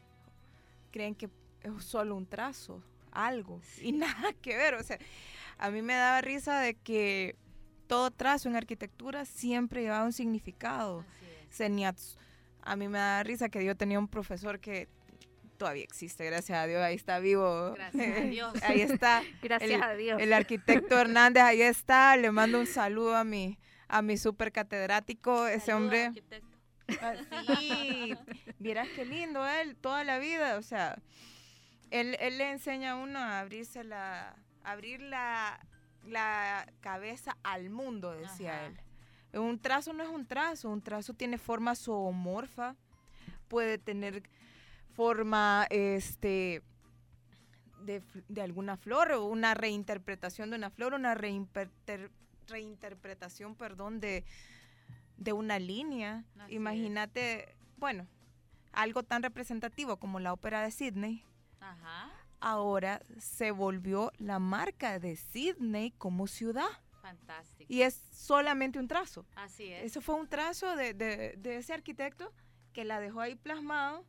Speaker 1: creen que es solo un trazo, algo, y nada [LAUGHS] que ver. O sea, a mí me daba risa de que todo trazo en arquitectura siempre llevaba un significado.
Speaker 2: Así es.
Speaker 1: Seniatsu. A mí me da risa que yo tenía un profesor que todavía existe, gracias a Dios, ahí está vivo.
Speaker 2: Gracias a Dios. [LAUGHS]
Speaker 1: ahí está. [LAUGHS]
Speaker 3: Gracias
Speaker 1: el-
Speaker 3: a Dios.
Speaker 1: El arquitecto Hernández, ahí está. Le mando un saludo a mi, a mi super catedrático, ese hombre.
Speaker 2: arquitecto.
Speaker 1: Ah, Sí, vieras qué lindo él, toda la vida, o sea, él, él le enseña a uno a abrirse la, abrir la, la cabeza al mundo, decía
Speaker 2: Ajá.
Speaker 1: él. Un trazo no es un trazo, un trazo tiene forma zoomorfa, puede tener forma, este, de, alguna flor o una reinterpretación de una flor, una reinterpre- reinterpretación, perdón, de, de una línea. Imagínate, bueno, algo tan representativo como la ópera de Sydney.
Speaker 2: Ajá.
Speaker 1: ahora se volvió la marca de Sydney como ciudad.
Speaker 2: Fantástico.
Speaker 1: Y es solamente un trazo.
Speaker 2: Así es.
Speaker 1: Eso fue un trazo de, de, de ese arquitecto que la dejó ahí plasmado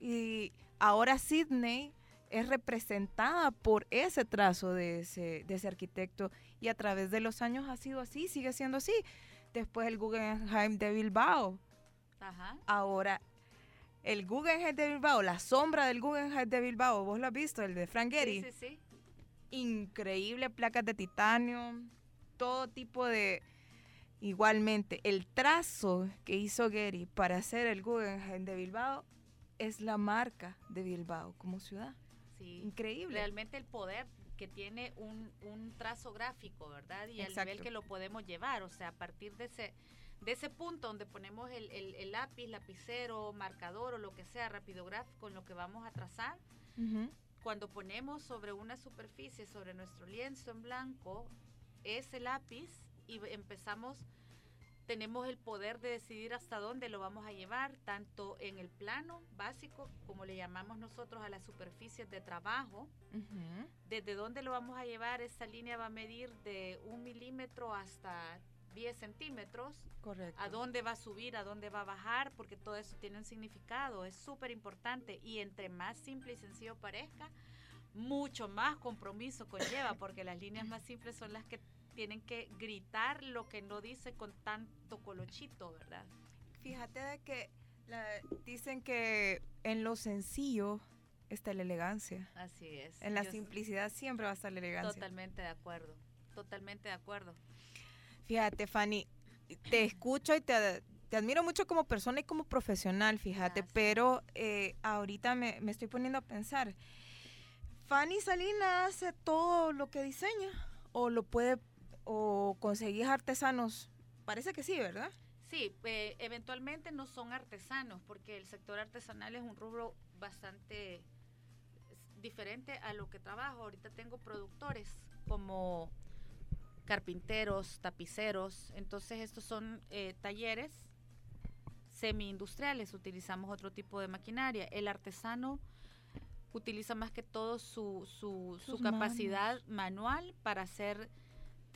Speaker 1: y ahora Sydney es representada por ese trazo de ese, de ese arquitecto y a través de los años ha sido así, sigue siendo así. Después el Guggenheim de Bilbao.
Speaker 2: Ajá.
Speaker 1: Ahora el Guggenheim de Bilbao, la sombra del Guggenheim de Bilbao, vos lo has visto, el de Frank Gehry.
Speaker 2: Sí, sí, sí.
Speaker 1: Increíble, placas de titanio, todo tipo de... Igualmente, el trazo que hizo Gehry para hacer el Guggenheim de Bilbao es la marca de Bilbao como ciudad.
Speaker 2: Sí.
Speaker 1: Increíble.
Speaker 2: Realmente el poder que tiene un, un trazo gráfico, ¿verdad? Y el
Speaker 1: Exacto.
Speaker 2: nivel que lo podemos llevar, o sea, a partir de ese, de ese punto donde ponemos el, el- el lápiz, lapicero, marcador o lo que sea, rapidográfico en lo que vamos a trazar, cuando ponemos sobre una superficie, sobre nuestro lienzo en blanco, ese lápiz y empezamos, tenemos el poder de decidir hasta dónde lo vamos a llevar, tanto en el plano básico, como le llamamos nosotros a las superficies de trabajo, desde dónde lo vamos a llevar, esta línea va a medir de un milímetro hasta 10 centímetros,
Speaker 1: Correcto.
Speaker 2: a dónde va a subir, a dónde va a bajar, porque todo eso tiene un significado, es súper importante y entre más simple y sencillo parezca, mucho más compromiso conlleva, porque las líneas más simples son las que tienen que gritar lo que no dice con tanto colochito, ¿verdad?
Speaker 1: Fíjate de que la- dicen que en lo sencillo está la elegancia.
Speaker 2: Así es.
Speaker 1: En la
Speaker 2: Yo
Speaker 1: simplicidad siempre va a estar la elegancia.
Speaker 2: Totalmente de acuerdo, totalmente de acuerdo.
Speaker 1: Fíjate, Fanny, te escucho y te, te admiro mucho como persona y como profesional, fíjate, pero eh, ahorita me, me estoy poniendo a pensar, ¿Fanny Salina hace todo lo que diseña? ¿O lo puede, o conseguís artesanos? Parece que sí, ¿verdad?
Speaker 2: Sí, eh, eventualmente no son artesanos, porque el sector artesanal es un rubro bastante diferente a lo que trabajo. Ahorita tengo productores como carpinteros, tapiceros, entonces estos son eh, talleres semi-industriales, utilizamos otro tipo de maquinaria. El artesano utiliza más que todo su, su, capacidad manual para hacer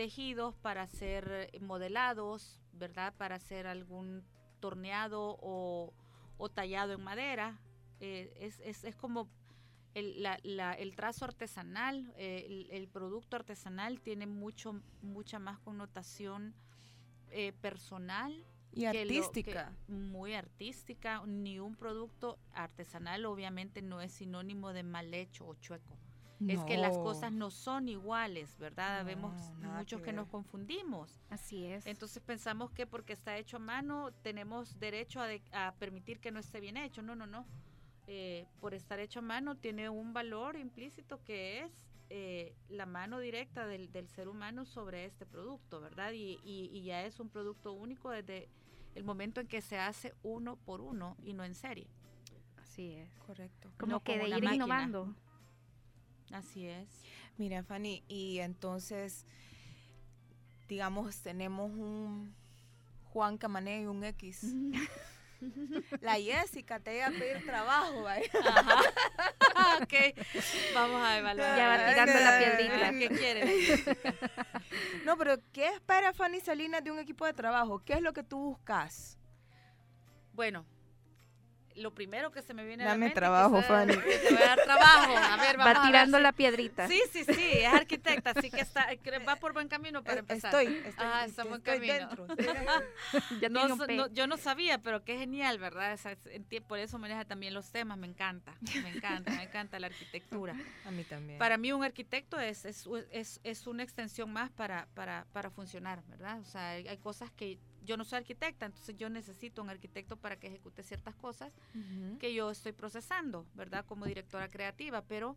Speaker 2: tejidos, para hacer eh, modelados, ¿verdad? Para hacer algún torneado o, o tallado en madera. Eh, es, es, es como el, la- la- el trazo artesanal, eh, el, el producto artesanal tiene mucho, mucha más connotación eh, personal
Speaker 1: Y
Speaker 2: que lo-
Speaker 1: artística.
Speaker 2: muy artística. Ni un producto artesanal obviamente no es sinónimo de mal hecho o chueco. Es que las cosas no son iguales, ¿verdad?
Speaker 1: No,
Speaker 2: Vemos muchos
Speaker 1: que
Speaker 2: que, nos confundimos.
Speaker 3: Así es.
Speaker 2: Entonces pensamos que porque está hecho a mano tenemos derecho a, de- a permitir que no esté bien hecho. No, no, no. Eh, por estar hecho a mano tiene un valor implícito que es eh, la mano directa del, del ser humano sobre este producto, ¿verdad? Y, y- y ya es un producto único desde el momento en que se hace uno por uno y no en serie.
Speaker 3: Así es.
Speaker 1: Correcto.
Speaker 3: Como
Speaker 2: no
Speaker 3: que
Speaker 2: como
Speaker 3: de ir
Speaker 2: máquina.
Speaker 3: innovando.
Speaker 2: Así es.
Speaker 1: Mira, Fanny, y entonces, digamos, tenemos un Juan Camané y un X. [LAUGHS] La Jessica te iba a pedir trabajo, ¿vale?
Speaker 2: Ajá. [LAUGHS] ok, vamos a evaluar.
Speaker 3: Ya va tirando la piedrita.
Speaker 2: ¿Qué quiere? [LAUGHS]
Speaker 1: No, pero ¿qué espera Fanny Salinas de un equipo de trabajo? ¿Qué es lo que tú buscas?
Speaker 2: Bueno, lo primero que se me viene a
Speaker 1: Dame
Speaker 2: la mente
Speaker 1: trabajo, Fanny.
Speaker 2: Te voy a dar trabajo. A ver, [LAUGHS] vamos
Speaker 3: Va
Speaker 2: a
Speaker 3: tirando la piedrita.
Speaker 2: Sí, sí, sí, es arquitecta, así que está, que va por buen camino para
Speaker 1: Eh,
Speaker 2: empezar.
Speaker 1: Estoy, estoy, es-
Speaker 2: estamos en
Speaker 1: estoy
Speaker 2: camino.
Speaker 1: dentro. [LAUGHS] estoy
Speaker 2: No, no, yo no sabía, pero qué genial, ¿verdad? Esa- por eso maneja también los temas, me encanta, me encanta, me encanta la arquitectura.
Speaker 1: A mí también.
Speaker 2: Para mí un arquitecto es, es, es, es una extensión más para, para, para funcionar, ¿verdad? O sea, hay, hay cosas que yo no soy arquitecta, entonces yo necesito un arquitecto para que ejecute ciertas cosas
Speaker 1: Ujú.
Speaker 2: que yo estoy procesando, ¿verdad? Como directora creativa, pero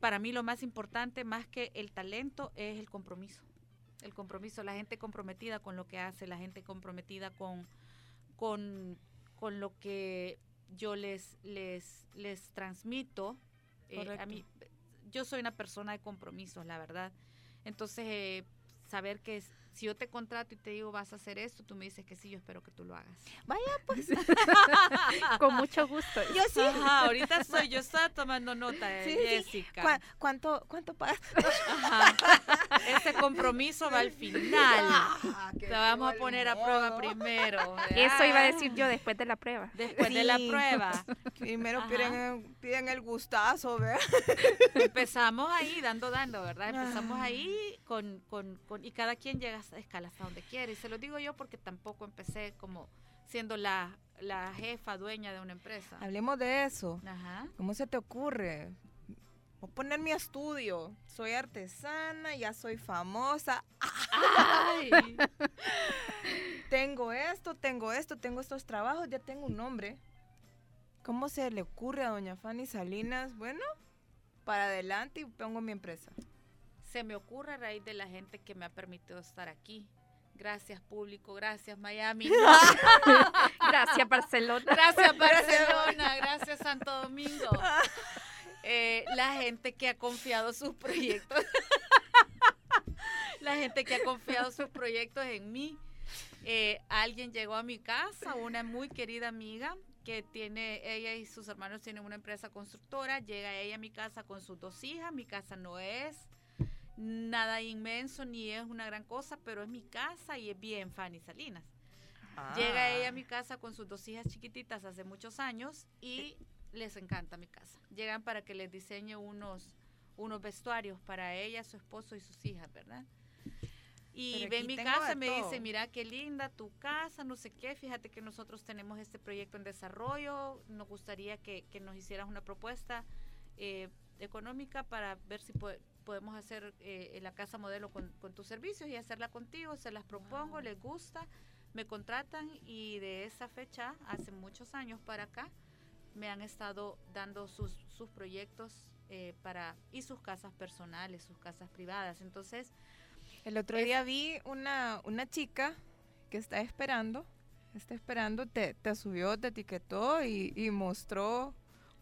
Speaker 2: para mí lo más importante, más que el talento, es el compromiso. El compromiso, la gente comprometida con lo que hace, la gente comprometida con, con, con lo que yo les, les, les transmito. Eh, a mí, yo soy una persona de compromisos, la verdad. Entonces, eh, saber que es, si yo te contrato y te digo vas a hacer esto, tú me dices que sí, yo espero que tú lo hagas.
Speaker 1: Vaya, [LAUGHS] pues. [LAUGHS]
Speaker 3: Con mucho gusto.
Speaker 2: Yo sí. Ajá, ahorita soy, yo estaba tomando nota de Jessica.
Speaker 1: ¿Cuánto, cuánto pagas?
Speaker 2: Ajá. Ese compromiso va al final. Ah, te vamos a poner a prueba primero.
Speaker 3: Eso iba a decir yo después de la prueba.
Speaker 2: Después de la prueba.
Speaker 1: Primero piden, piden, el gustazo, ¿verdad?
Speaker 2: Empezamos ahí, dando, dando, ¿verdad? Empezamos ah. ahí con, con, con, y cada quien llega escala hasta donde quiere. Y se lo digo yo porque tampoco empecé como siendo la, la jefa, dueña de una empresa.
Speaker 1: Hablemos de eso. ¿Cómo se te ocurre? Voy a poner mi estudio. Soy artesana, ya soy famosa. [LAUGHS] tengo esto, tengo esto, tengo estos trabajos, ya tengo un nombre. ¿Cómo se le ocurre a doña Fanny Salinas? Bueno, para adelante y pongo mi empresa
Speaker 2: se me ocurre a raíz de la gente que me ha permitido estar aquí. Gracias público, gracias Miami. [LAUGHS]
Speaker 3: gracias Barcelona.
Speaker 2: Gracias Barcelona, gracias Santo Domingo. Eh, la gente que ha confiado sus proyectos. la gente que ha confiado sus proyectos en mí. Eh, alguien llegó a mi casa, una muy querida amiga que tiene, ella y sus hermanos tienen una empresa constructora, llega ella a mi casa con sus dos hijas, mi casa no es nada inmenso ni es una gran cosa, pero es mi casa y es bien Fanny Salinas. Llega ella a mi casa con sus dos hijas chiquititas hace muchos años y les encanta mi casa. Llegan para que les diseñe unos, unos vestuarios para ella, su esposo y sus hijas, ¿verdad? Y ven mi casa y me dice, mira qué linda tu casa, no sé qué, fíjate que nosotros tenemos este proyecto en desarrollo, nos gustaría que, nos hicieras una propuesta eh, económica para ver si podemos hacer eh, la casa modelo con, tus servicios y hacerla contigo, se las propongo, les gusta, me contratan y de esa fecha, hace muchos años para acá, me han estado dando sus, sus proyectos eh, para y sus casas personales, sus casas privadas. Entonces,
Speaker 1: el otro día vi una, una chica que está esperando, está esperando, te, te subió, te etiquetó y, y mostró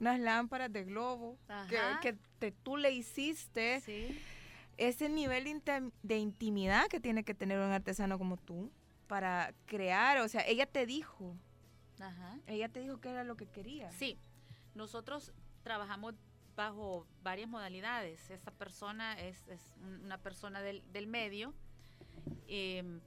Speaker 1: unas lámparas de globo que, tú le hiciste. Ese nivel de intimidad que tiene que tener un artesano como tú para crear, o sea, ella te dijo. Ella te dijo que era lo que quería.
Speaker 2: Sí, nosotros trabajamos bajo varias modalidades. Esta persona es, una persona del, del medio. Eh,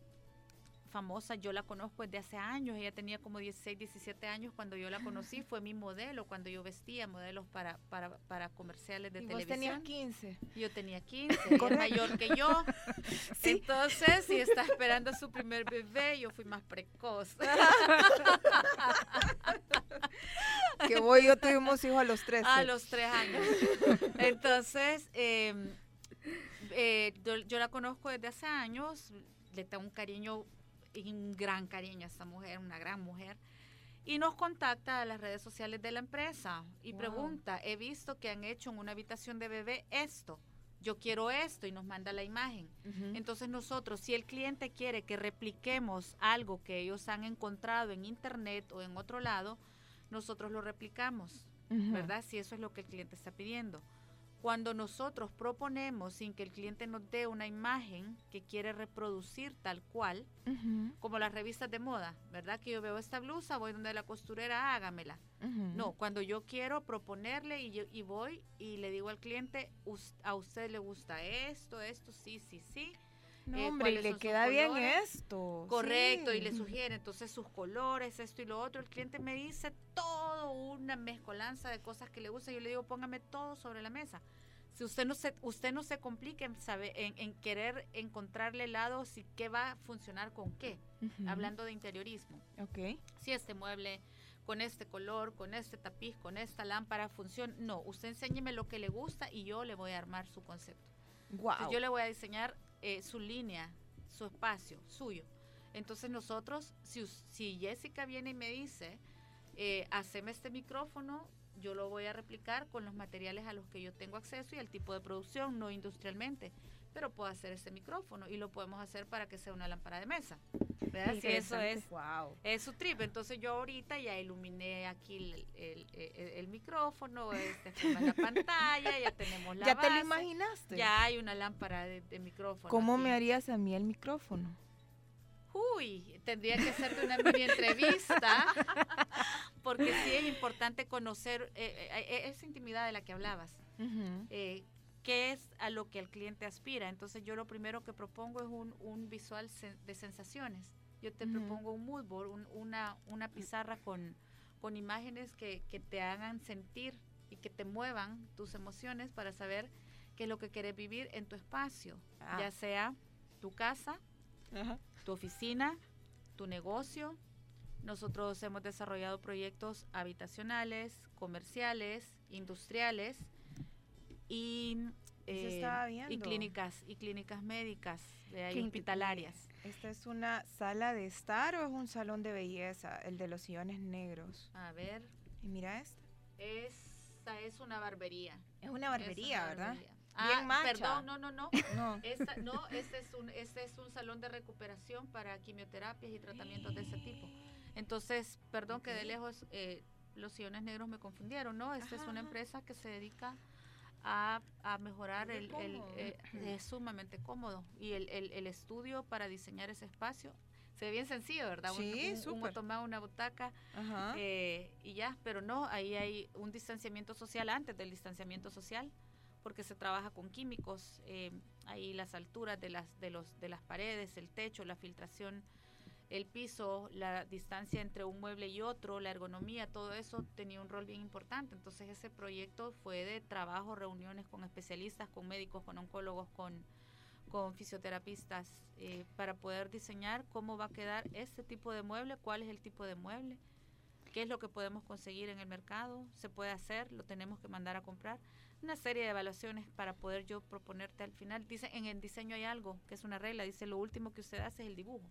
Speaker 2: famosa, yo la conozco desde hace años, ella tenía como 16, 17 años cuando yo la conocí, fue mi modelo cuando yo vestía modelos para, para, para comerciales de televisión.
Speaker 1: Vos tenías 15.
Speaker 2: Yo tenía 15, es mayor que yo. [LAUGHS] Entonces, si está esperando su primer bebé, yo fui más precoz. [LAUGHS]
Speaker 1: que voy yo tuvimos hijos a los tres.
Speaker 2: A los tres años. Entonces, em, eh, yo, yo, la conozco desde hace años, le tengo un cariño un gran cariño a esta mujer, una gran mujer. Y nos contacta a las redes sociales de la empresa y pregunta, he visto que han hecho en una habitación de bebé esto, yo quiero esto y nos manda la imagen. Entonces nosotros, si el cliente quiere que repliquemos algo que ellos han encontrado en internet o en otro lado, nosotros lo replicamos, ¿verdad? Si eso es lo que el cliente está pidiendo. Cuando nosotros proponemos sin que el cliente nos dé una imagen que quiere reproducir tal cual, como las revistas de moda, ¿verdad? Que yo veo esta blusa, voy donde la costurera, hágamela. No, cuando yo quiero proponerle y, y voy y le digo al cliente, a usted le gusta esto, esto, sí, sí, sí.
Speaker 1: No, eh, hombre, le queda bien esto.
Speaker 2: Correcto, y le sugiere entonces sus colores, esto y lo otro. El cliente me dice todo una mezcolanza de cosas que le gusta. Yo le digo, póngame todo sobre la mesa. Si usted no se, usted no se complique en, sabe, en, querer encontrarle lado si qué va a funcionar con qué, hablando de interiorismo.
Speaker 1: Okay.
Speaker 2: Si este mueble con este color, con este tapiz, con esta lámpara funciona. No, usted enséñeme lo que le gusta y yo le voy a armar su concepto.
Speaker 1: Wow.
Speaker 2: yo le voy a diseñar eh, su línea, su espacio, suyo. Entonces nosotros, si, si Jessica viene y me dice, eh, haceme este micrófono, yo lo voy a replicar con los materiales a los que yo tengo acceso y el tipo de producción, no industrialmente. Pero puedo hacer ese micrófono y lo podemos hacer para que sea una lámpara de mesa. ¿Verdad? Si eso es, wow. es su trip. Entonces yo ahorita ya iluminé aquí el, micrófono, este, la pantalla, ya tenemos la [LAUGHS]
Speaker 1: ¿Ya te lo imaginaste?
Speaker 2: Ya hay una lámpara de, micrófono.
Speaker 1: ¿Cómo me harías a mí el micrófono?
Speaker 2: Uy, tendría que de una mini entrevista, [LAUGHS] porque sí es importante conocer eh, eh, eh, esa intimidad de la que hablabas. qué es a lo que el cliente aspira. Entonces yo lo primero que propongo es un, visual de sensaciones. Yo te propongo un mood board, una, una pizarra con, con imágenes que, que, te hagan sentir y que te muevan tus emociones para saber qué es lo que quieres vivir en tu espacio, ah. ya sea tu casa, tu oficina, tu negocio. Nosotros hemos desarrollado proyectos habitacionales, comerciales, industriales y, eh, y clínicas y clínicas médicas, de hospitalarias.
Speaker 1: ¿Esta es una sala de estar o es un salón de belleza, el de los sillones negros?
Speaker 2: A ver.
Speaker 1: Y mira esto.
Speaker 2: Esta es una barbería.
Speaker 1: Es una barbería, ¿verdad?
Speaker 2: Ah, perdón, no, no, no. [LAUGHS] no. no, este es, un, este es un salón de recuperación para quimioterapias y tratamientos de ese tipo. Entonces, perdón que de lejos eh, los sillones negros me confundieron, ¿no? Esta es una empresa que se dedica a, mejorar el, eh, [CLEARS THROAT] es sumamente cómodo. Y el, el, estudio para diseñar ese espacio se ve bien sencillo, ¿verdad?
Speaker 1: Sí,
Speaker 2: un, un, una butaca eh, y ya, pero no, ahí hay un distanciamiento social antes del distanciamiento social porque se trabaja con químicos, eh, ahí las alturas de las, de, los, de las paredes, el techo, la filtración, el piso, la distancia entre un mueble y otro, la ergonomía, todo eso tenía un rol bien importante. Entonces ese proyecto fue de trabajo, reuniones con especialistas, con médicos, con oncólogos, con, con fisioterapistas, eh, para poder diseñar cómo va a quedar este tipo de mueble, cuál es el tipo de mueble, qué es lo que podemos conseguir en el mercado, se puede hacer, lo tenemos que mandar a comprar una serie de evaluaciones para poder yo proponerte al final. Dice, en el diseño hay algo, que es una regla, dice, lo último que usted hace es el dibujo.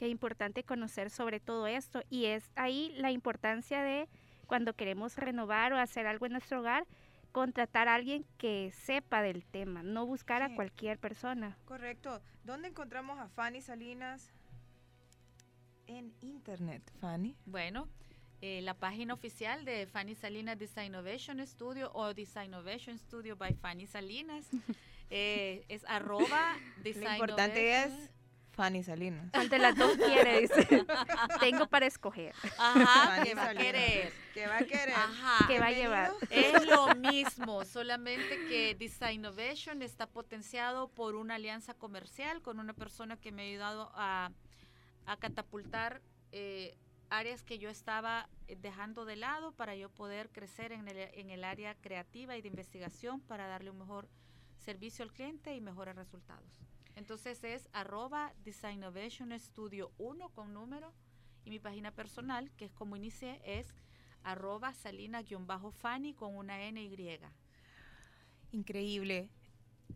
Speaker 3: Qué importante conocer sobre todo esto y es ahí la importancia de cuando queremos renovar o hacer algo en nuestro hogar, contratar a alguien que sepa del tema, no buscar a cualquier persona.
Speaker 1: Correcto. ¿Dónde encontramos a Fanny Salinas? En internet, Fanny.
Speaker 2: Bueno, eh, la página oficial de Fanny Salinas Design Innovation Studio o Design Innovation Studio by Fanny Salinas. [LAUGHS] Eh, es arroba
Speaker 1: Design Lo importante es Fanny Salinas.
Speaker 3: ¿Cuál de las dos quiere? Dice. [LAUGHS] Tengo para escoger.
Speaker 2: Ajá, ¿qué va a querer?
Speaker 1: ¿Qué va a querer?
Speaker 2: Ajá.
Speaker 3: ¿Qué va a llevar?
Speaker 2: Es lo mismo, solamente que Design Innovation está potenciado por una alianza comercial con una persona que me ha ayudado a, a catapultar eh, áreas que yo estaba eh, dejando de lado para yo poder crecer en el, en el área creativa y de investigación para darle un mejor servicio al cliente y mejores resultados. Entonces es arroba Design Innovation Studio 1 con número y mi página personal, que es como inicié, es arroba salina-fanny con una N Y.
Speaker 1: Increíble.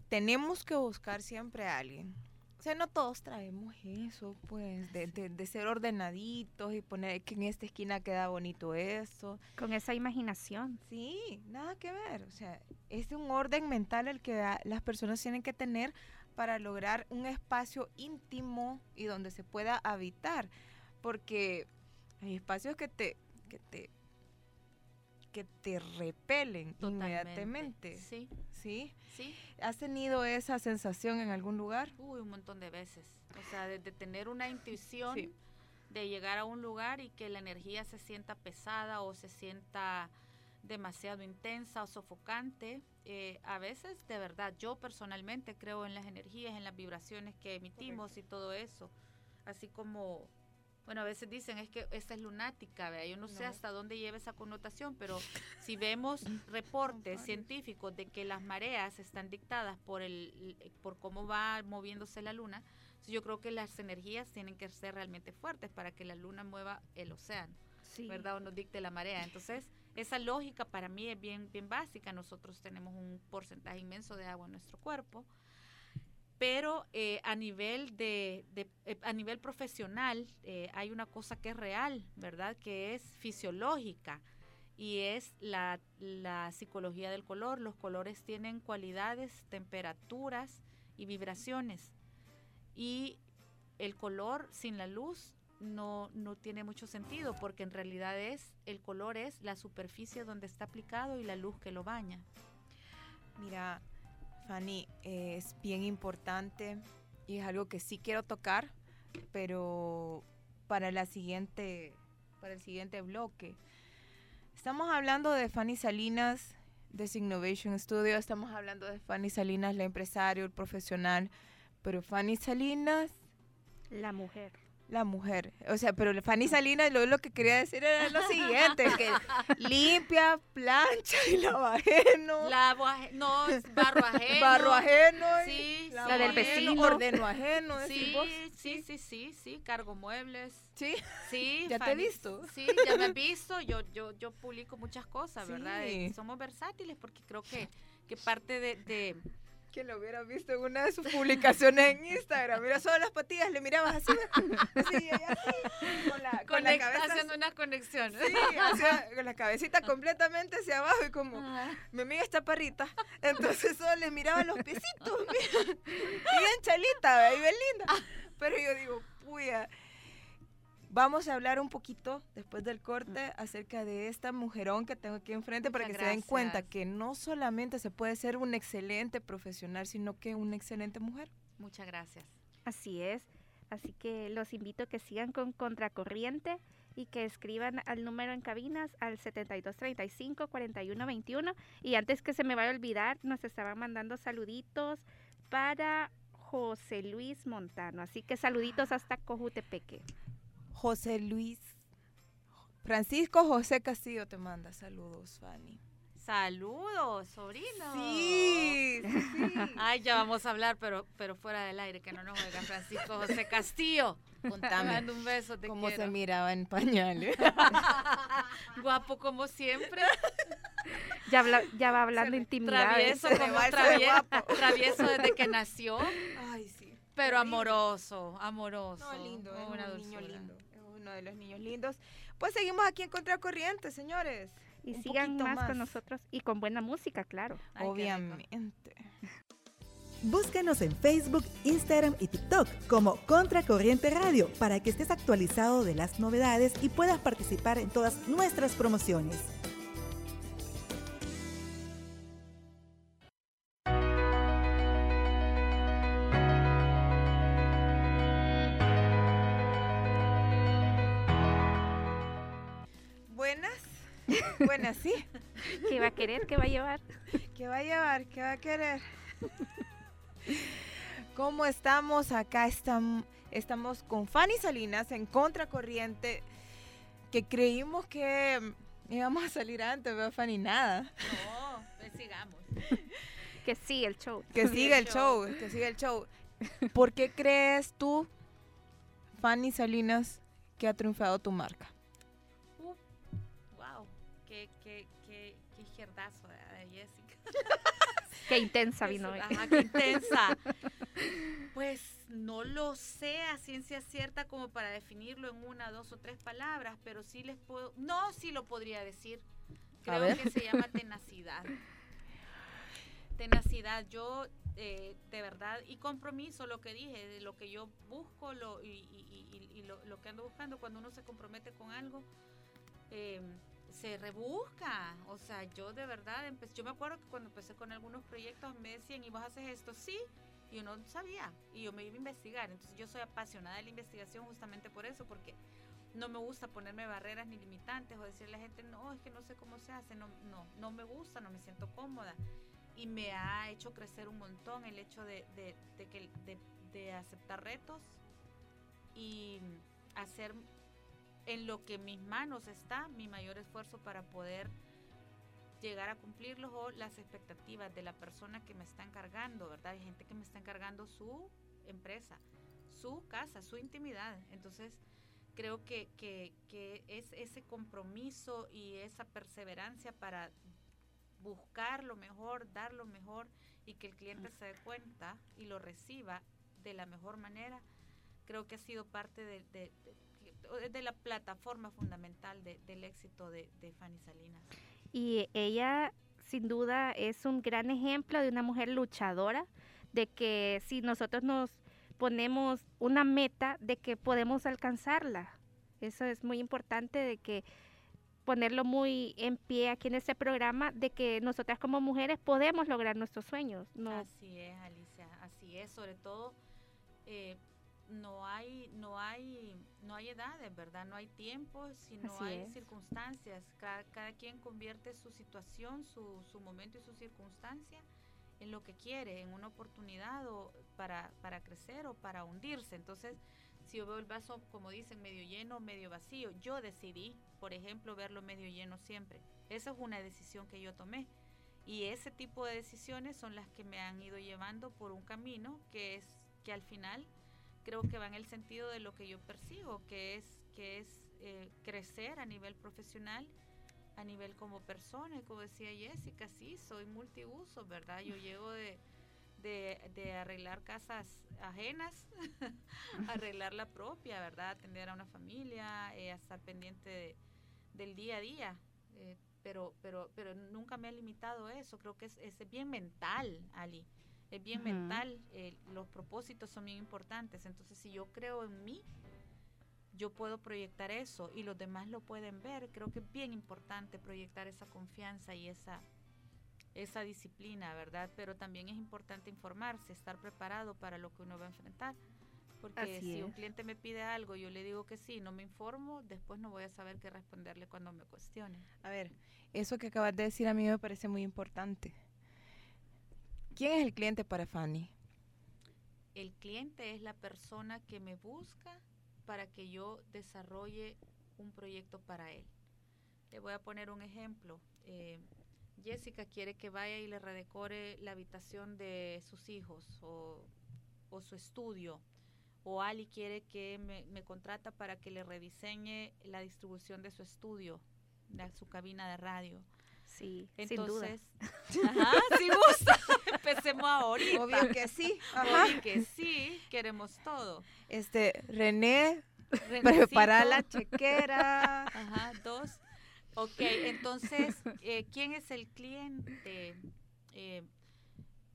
Speaker 1: Tenemos que buscar siempre a alguien sea, no todos traemos eso, pues, de, de, ser ordenaditos y poner que en esta esquina queda bonito eso.
Speaker 3: Con esa imaginación.
Speaker 1: Sí, nada que ver. O sea, es un orden mental el que las personas tienen que tener para lograr un espacio íntimo y donde se pueda habitar. Porque hay espacios que te, que te que te repelen inmediatamente.
Speaker 2: Sí.
Speaker 1: ¿Sí?
Speaker 2: Sí.
Speaker 1: ¿Has tenido esa sensación en algún lugar?
Speaker 2: Uy, un montón de veces. O sea, de, tener una intuición de llegar a un lugar y que la energía se sienta pesada o se sienta demasiado intensa o sofocante. Eh, a veces, de verdad, yo personalmente creo en las energías, en las vibraciones que emitimos y todo eso. Así como bueno, a veces dicen es que esta es lunática, ¿vea? yo no, sé hasta dónde lleva esa connotación, pero si vemos [LAUGHS] reportes científicos de que las mareas están dictadas por el por cómo va moviéndose la luna, yo creo que las energías tienen que ser realmente fuertes para que la luna mueva el océano, ¿verdad? O nos dicte la marea. Entonces, esa lógica para mí es bien bien básica. Nosotros tenemos un porcentaje inmenso de agua en nuestro cuerpo pero eh, a nivel de, eh, a nivel profesional eh, hay una cosa que es real, ¿verdad? Que es fisiológica. y es la, la psicología del color. Los colores tienen cualidades, temperaturas y vibraciones. Y el color sin la luz no, no tiene mucho sentido porque en realidad es el color es la superficie donde está aplicado y la luz que lo baña.
Speaker 1: Mira, Fanny, es bien importante y es algo que sí quiero tocar, pero para la siguiente, para el siguiente bloque. Estamos hablando de Fanny Salinas de Innovation Studio, estamos hablando de Fanny Salinas, la empresario, el profesional, pero Fanny Salinas,
Speaker 3: la mujer
Speaker 1: la mujer. O sea, pero Fanny Salinas lo, lo que quería decir era lo siguiente, que [LAUGHS] limpia, plancha y lava ajeno.
Speaker 2: Lavo no, barro [LAUGHS] ajeno.
Speaker 1: Barro ajeno.
Speaker 2: Sí,
Speaker 3: la del vecino.
Speaker 1: Ordeno ajeno.
Speaker 2: Sí, sí, sí, sí, sí, cargo muebles.
Speaker 1: Sí.
Speaker 2: Sí. [LAUGHS]
Speaker 1: ¿Ya te he visto?
Speaker 2: Sí, ya me he visto. Yo, yo, yo publico muchas cosas, ¿verdad? Y somos versátiles porque creo que, que parte de
Speaker 1: que lo hubiera visto en una de sus publicaciones en Instagram. Mira, solo las patillas le mirabas así, así, así, con la, con la cabeza.
Speaker 2: Haciendo una conexión.
Speaker 1: Sí, con la cabecita completamente hacia abajo y como, mi amiga está parrita. Entonces solo le miraba los piecitos, bien chalita, bien linda. Pero yo digo, puya, Vamos a hablar un poquito después del corte acerca de esta mujerón que tengo aquí enfrente para que se den cuenta que no solamente se puede ser un excelente profesional, sino que una excelente mujer.
Speaker 2: Muchas gracias.
Speaker 3: Así es. Así que los invito a que sigan con Contracorriente y que escriban al número en cabinas al 7235-4121. Y antes que se me vaya a olvidar, nos estaban mandando saluditos para José Luis Montano. Así que saluditos hasta Cojutepeque.
Speaker 1: José Luis. Francisco José Castillo te manda saludos, Fanny.
Speaker 2: Saludos, sobrino.
Speaker 1: Sí, sí. [LAUGHS]
Speaker 2: Ay, ya vamos a hablar, pero, pero fuera del aire, que no nos oiga Francisco José Castillo.
Speaker 1: Contame.
Speaker 2: un beso, te
Speaker 1: ¿Cómo se miraba en pañales? [LAUGHS]
Speaker 2: Guapo como siempre.
Speaker 3: Ya, ya va hablando intimidades.
Speaker 2: Travieso como travieso, travieso desde que nació.
Speaker 1: Ay, sí.
Speaker 2: Pero amoroso, amoroso.
Speaker 1: No, lindo, es un niño lindo. Uno de los niños lindos. Pues seguimos aquí en Contracorriente, señores.
Speaker 3: Y sigan más, con nosotros y con buena música, claro.
Speaker 1: Obviamente. [LAUGHS]
Speaker 4: Búscanos en Facebook, Instagram y TikTok como Contracorriente Radio para que estés actualizado de las novedades y puedas participar en todas nuestras promociones.
Speaker 3: Querer? ¿Qué va a llevar? [LAUGHS]
Speaker 1: ¿Qué va a llevar? ¿Qué va a querer? [LAUGHS] ¿Cómo estamos? Acá estamos, estamos con Fanny Salinas en Contracorriente, que creímos que íbamos a salir antes, pero Fanny nada.
Speaker 2: No, pues sigamos.
Speaker 3: que siga el show.
Speaker 1: Que siga el show, que siga el show. ¿Por qué crees tú, Fanny Salinas, que ha triunfado tu marca? [LAUGHS]
Speaker 3: Qué intensa vino hoy.
Speaker 2: Ajá, qué intensa. Pues no lo sé a ciencia cierta como para definirlo en una, dos o tres palabras, pero sí les puedo, no, sí lo podría decir. Creo que se llama tenacidad. Tenacidad, yo eh, de verdad, y compromiso, lo que dije, lo que yo busco lo, y, lo, que ando buscando cuando uno se compromete con algo. Eh, se rebusca. O sea, yo de verdad, empecé, yo me acuerdo que cuando empecé con algunos proyectos me decían, ¿y vos haces esto? Sí. Y uno sabía. Y yo me iba a investigar. Entonces yo soy apasionada de la investigación justamente por eso, porque no me gusta ponerme barreras ni limitantes o decirle a la gente, no, es que no sé cómo se hace. No, no, no me gusta, no me siento cómoda. Y me ha hecho crecer un montón el hecho de, que, de, de aceptar retos y hacer en lo que mis manos está mi mayor esfuerzo para poder llegar a cumplirlos o las expectativas de la persona que me está encargando, ¿verdad? Hay gente que me está encargando su empresa, su casa, su intimidad. Entonces, creo que, es ese compromiso y esa perseverancia para buscar lo mejor, dar lo mejor y que el cliente se dé cuenta y lo reciba de la mejor manera, creo que ha sido parte de de la plataforma fundamental del éxito de, de Fanny Salinas.
Speaker 3: Y ella sin duda es un gran ejemplo de una mujer luchadora, de que si nosotros nos ponemos una meta, de que podemos alcanzarla. Eso es muy importante de que ponerlo muy en pie aquí en este programa, de que nosotras como mujeres podemos lograr nuestros sueños.
Speaker 2: ¿no? Así es, Alicia, así es, sobre todo eh, no hay, no hay, no hay edades, ¿verdad? No hay tiempos, sino hay circunstancias. Cada, cada, quien convierte su situación, su, su momento y su circunstancia en lo que quiere, en una oportunidad o para, para crecer o para hundirse. Entonces, si yo veo el vaso, como dicen, medio lleno, medio vacío, yo decidí, por ejemplo, verlo medio lleno siempre. Esa es una decisión que yo tomé. Y ese tipo de decisiones son las que me han ido llevando por un camino que es que al final creo que va en el sentido de lo que yo percibo, que es, que es eh, crecer a nivel profesional, a nivel como persona. Y como decía Jessica, sí, soy multiuso, ¿verdad? Yo [LAUGHS] llego de, de, arreglar casas ajenas, [LAUGHS] arreglar la propia, ¿verdad? Atender a una familia, eh, estar pendiente del día a día. Eh, pero, pero, pero nunca me ha limitado eso. Creo que es, es bien mental, Ali es bien mental, eh, los propósitos son bien importantes. Entonces, si yo creo en mí, yo puedo proyectar eso y los demás lo pueden ver. Creo que es bien importante proyectar esa confianza y esa, esa disciplina, ¿verdad? Pero también es importante informarse, estar preparado para lo que uno va a enfrentar. Porque si un cliente me pide algo, yo le digo que sí, no me informo, después no voy a saber qué responderle cuando me cuestione.
Speaker 1: A ver, eso que acabas de decir a mí me parece muy importante. ¿Quién es el cliente para Fanny?
Speaker 2: El cliente es la persona que me busca para que yo desarrolle un proyecto para él. Le voy a poner un ejemplo. Eh, Jessica quiere que vaya y le redecore la habitación de sus hijos o, su estudio. O Ali quiere que me, me, contrata para que le rediseñe la distribución de su estudio, de su cabina de radio.
Speaker 3: Sí, Entonces,
Speaker 2: sin duda. [LAUGHS] Ajá, si gusta. [LAUGHS] Empecemos ahorita.
Speaker 1: Obvio que sí.
Speaker 2: Obvio que sí, queremos todo.
Speaker 1: Este, René, prepara la chequera.
Speaker 2: Ajá, dos. Ok, entonces, eh, ¿quién es el cliente? Eh,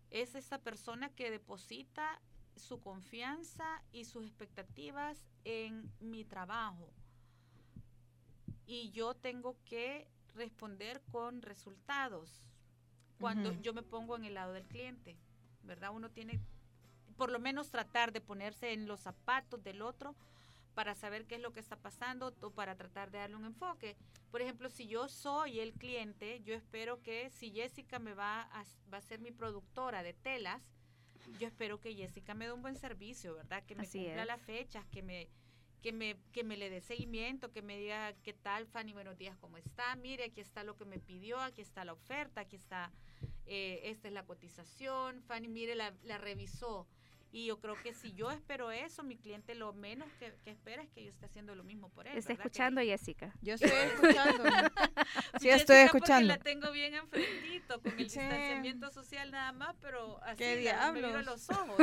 Speaker 2: es esa persona que deposita su confianza y sus expectativas en mi trabajo. Y yo tengo que responder con resultados cuando yo me pongo en el lado del cliente, ¿verdad? Uno tiene por lo menos tratar de ponerse en los zapatos del otro para saber qué es lo que está pasando o para tratar de darle un enfoque. Por ejemplo, si yo soy el cliente, yo espero que si Jessica me va a, va a ser mi productora de telas, yo espero que Jessica me dé un buen servicio, ¿verdad? Que me cumpla las fechas, que me que me, que me le dé seguimiento, que me diga qué tal, Fanny, buenos días, ¿cómo está? Mire, aquí está lo que me pidió, aquí está la oferta, aquí está, eh, esta es la cotización, Fanny, mire, la, la revisó. Y yo creo que si yo espero eso, mi cliente lo menos que, espera es que yo esté haciendo lo mismo por él.
Speaker 3: Está escuchando, Jessica.
Speaker 1: Yo estoy escuchando. sí, estoy [LAUGHS] escuchando.
Speaker 2: la tengo bien enfrentito, con el distanciamiento social nada más, pero así
Speaker 1: ¿Qué
Speaker 2: me miro los ojos.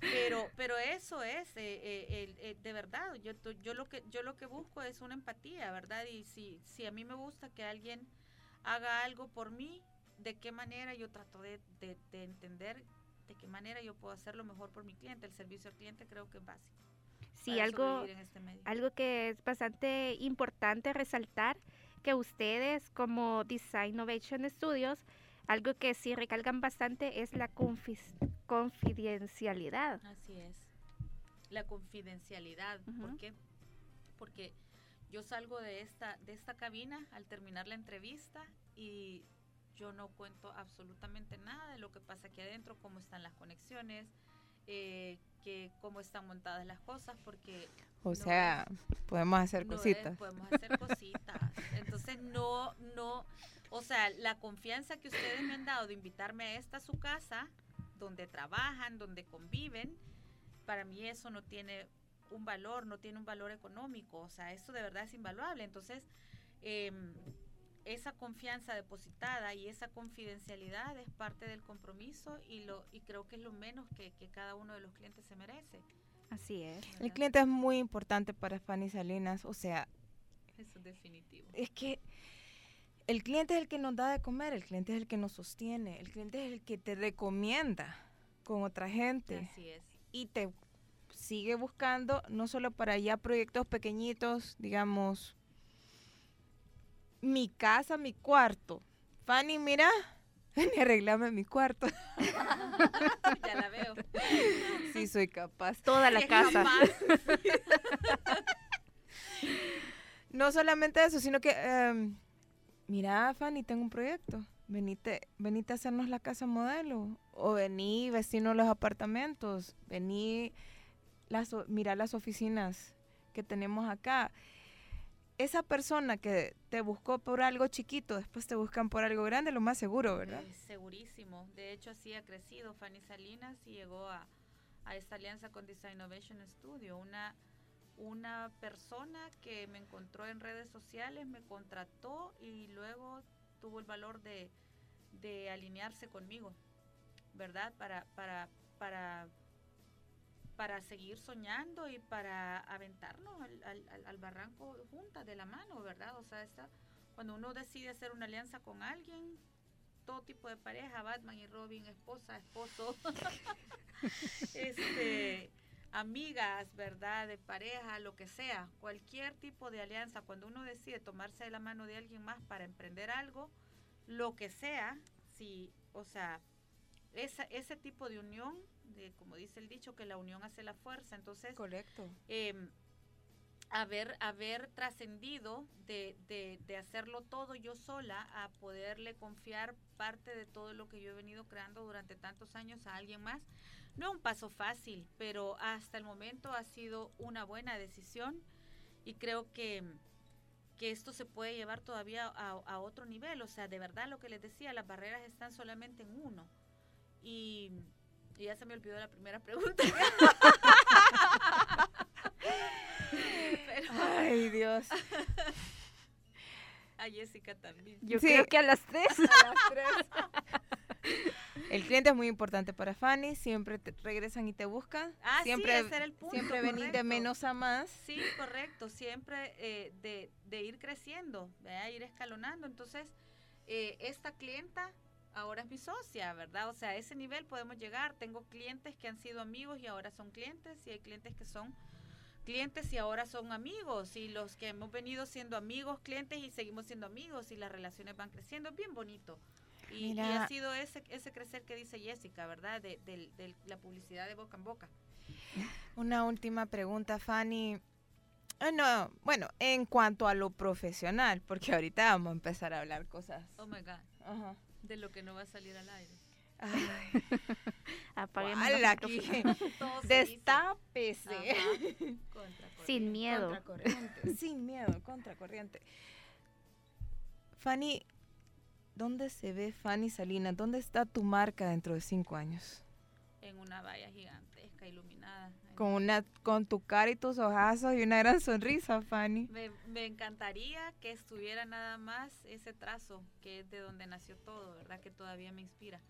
Speaker 2: pero pero eso es eh, eh, eh, de verdad yo yo lo que yo lo que busco es una empatía verdad y si si a mí me gusta que alguien haga algo por mí de qué manera yo trato de, de, de entender de qué manera yo puedo hacerlo mejor por mi cliente. El servicio al cliente creo que es básico.
Speaker 3: Sí, algo, este algo que es bastante importante resaltar, que ustedes como Design Innovation Studios, algo que sí recalcan bastante es la confidencialidad.
Speaker 2: Así es, la confidencialidad. ¿Por qué? Porque yo salgo de esta, de esta cabina al terminar la entrevista y yo no cuento absolutamente nada de lo que pasa aquí adentro, cómo están las conexiones, eh, que cómo están montadas las cosas, porque...
Speaker 1: O sea, podemos hacer cositas.
Speaker 2: podemos hacer cositas. Entonces, no, no, o sea, la confianza que ustedes me han dado de invitarme a esta su casa, donde trabajan, donde conviven, para mí eso no tiene un valor, no tiene un valor económico, o sea, eso de verdad es invaluable. Entonces, eh, esa confianza depositada y esa confidencialidad es parte del compromiso y lo y creo que es lo menos que, cada uno de los clientes se merece.
Speaker 3: Así es.
Speaker 1: El cliente es muy importante para Fanny Salinas, o sea...
Speaker 2: Eso es definitivo.
Speaker 1: Es que el cliente es el que nos da de comer, el cliente es el que nos sostiene, el cliente es el que te recomienda con otra gente.
Speaker 2: Así es.
Speaker 1: Y te sigue buscando, no solo para ya proyectos pequeñitos, digamos, mi casa, mi cuarto. Fanny, mira, [LAUGHS] ni arreglame mi cuarto.
Speaker 2: ya la veo.
Speaker 1: Sí, soy capaz.
Speaker 3: Toda la casa.
Speaker 1: no solamente eso, sino que, em, mira, Fanny, tengo un proyecto. Venite, venite a hacernos la casa modelo. O vení, vecino los apartamentos. Vení, las, mira las oficinas que tenemos acá. Esa persona que te buscó por algo chiquito, después te buscan por algo grande, lo más seguro, ¿verdad?
Speaker 2: Eh, segurísimo. De hecho, así ha crecido Fanny Salinas y llegó a, a esta alianza con Design Innovation Studio, una una persona que me encontró en redes sociales, me contrató y luego tuvo el valor de, alinearse conmigo, ¿verdad? Para, para, para, para seguir soñando y para aventarnos al, barranco juntas de la mano, ¿verdad? O sea, esta, cuando uno decide hacer una alianza con alguien, todo tipo de pareja, Batman y Robin, esposa, esposo, [LAUGHS] este amigas, ¿verdad? De pareja, lo que sea, cualquier tipo de alianza, cuando uno decide tomarse de la mano de alguien más para emprender algo, lo que sea, si, o sea, esa, ese tipo de unión, de, como dice el dicho, que la unión hace la fuerza, entonces...
Speaker 1: Correcto.
Speaker 2: Em, haber, haber trascendido de, de, de, hacerlo todo yo sola a poderle confiar parte de todo lo que yo he venido creando durante tantos años a alguien más, no un paso fácil, pero hasta el momento ha sido una buena decisión y creo que, que esto se puede llevar todavía a, otro nivel. O sea, de verdad lo que les decía, las barreras están solamente en uno. Y, ya se me olvidó la primera pregunta. [LAUGHS]
Speaker 1: Ay, Dios.
Speaker 2: A Jessica también.
Speaker 3: Yo creo que a las tres. A las
Speaker 1: tres. El cliente es muy importante para Fanny, siempre te regresan y te buscan.
Speaker 2: Ah,
Speaker 1: siempre,
Speaker 2: sí, ese el punto.
Speaker 1: Siempre venir de menos a más.
Speaker 2: Sí, correcto, siempre eh, de, de, ir creciendo, de ir escalonando. Entonces, eh, esta clienta ahora es mi socia, ¿verdad? O sea, a ese nivel podemos llegar. Tengo clientes que han sido amigos y ahora son clientes, y hay clientes que son clientes y ahora son amigos, y los que hemos venido siendo amigos, clientes y seguimos siendo amigos, y las relaciones van creciendo, bien bonito. Y, ha sido ese, ese crecer que dice Jessica, ¿verdad? De, la publicidad de boca en boca. [LAUGHS]
Speaker 1: Una última pregunta, Fanny. Ah, no, bueno, en cuanto a lo profesional, porque ahorita vamos a empezar a hablar cosas.
Speaker 2: Oh my God. De lo que no va a salir al aire.
Speaker 1: Ay. [LAUGHS] Apaguemos aquí. [LAUGHS] [LAUGHS] Destápese.
Speaker 3: Sin miedo.
Speaker 1: Contracorriente. Sin miedo, contracorriente. Fanny, ¿Dónde se ve Fanny Salinas? ¿Dónde está tu marca dentro de cinco años?
Speaker 2: En una valla gigantesca, iluminada.
Speaker 1: Con, una, con tu cara y tus ojazos y una gran sonrisa, Fanny.
Speaker 2: Me, me, encantaría que estuviera nada más ese trazo, que es de donde nació todo, ¿verdad? Que todavía me inspira.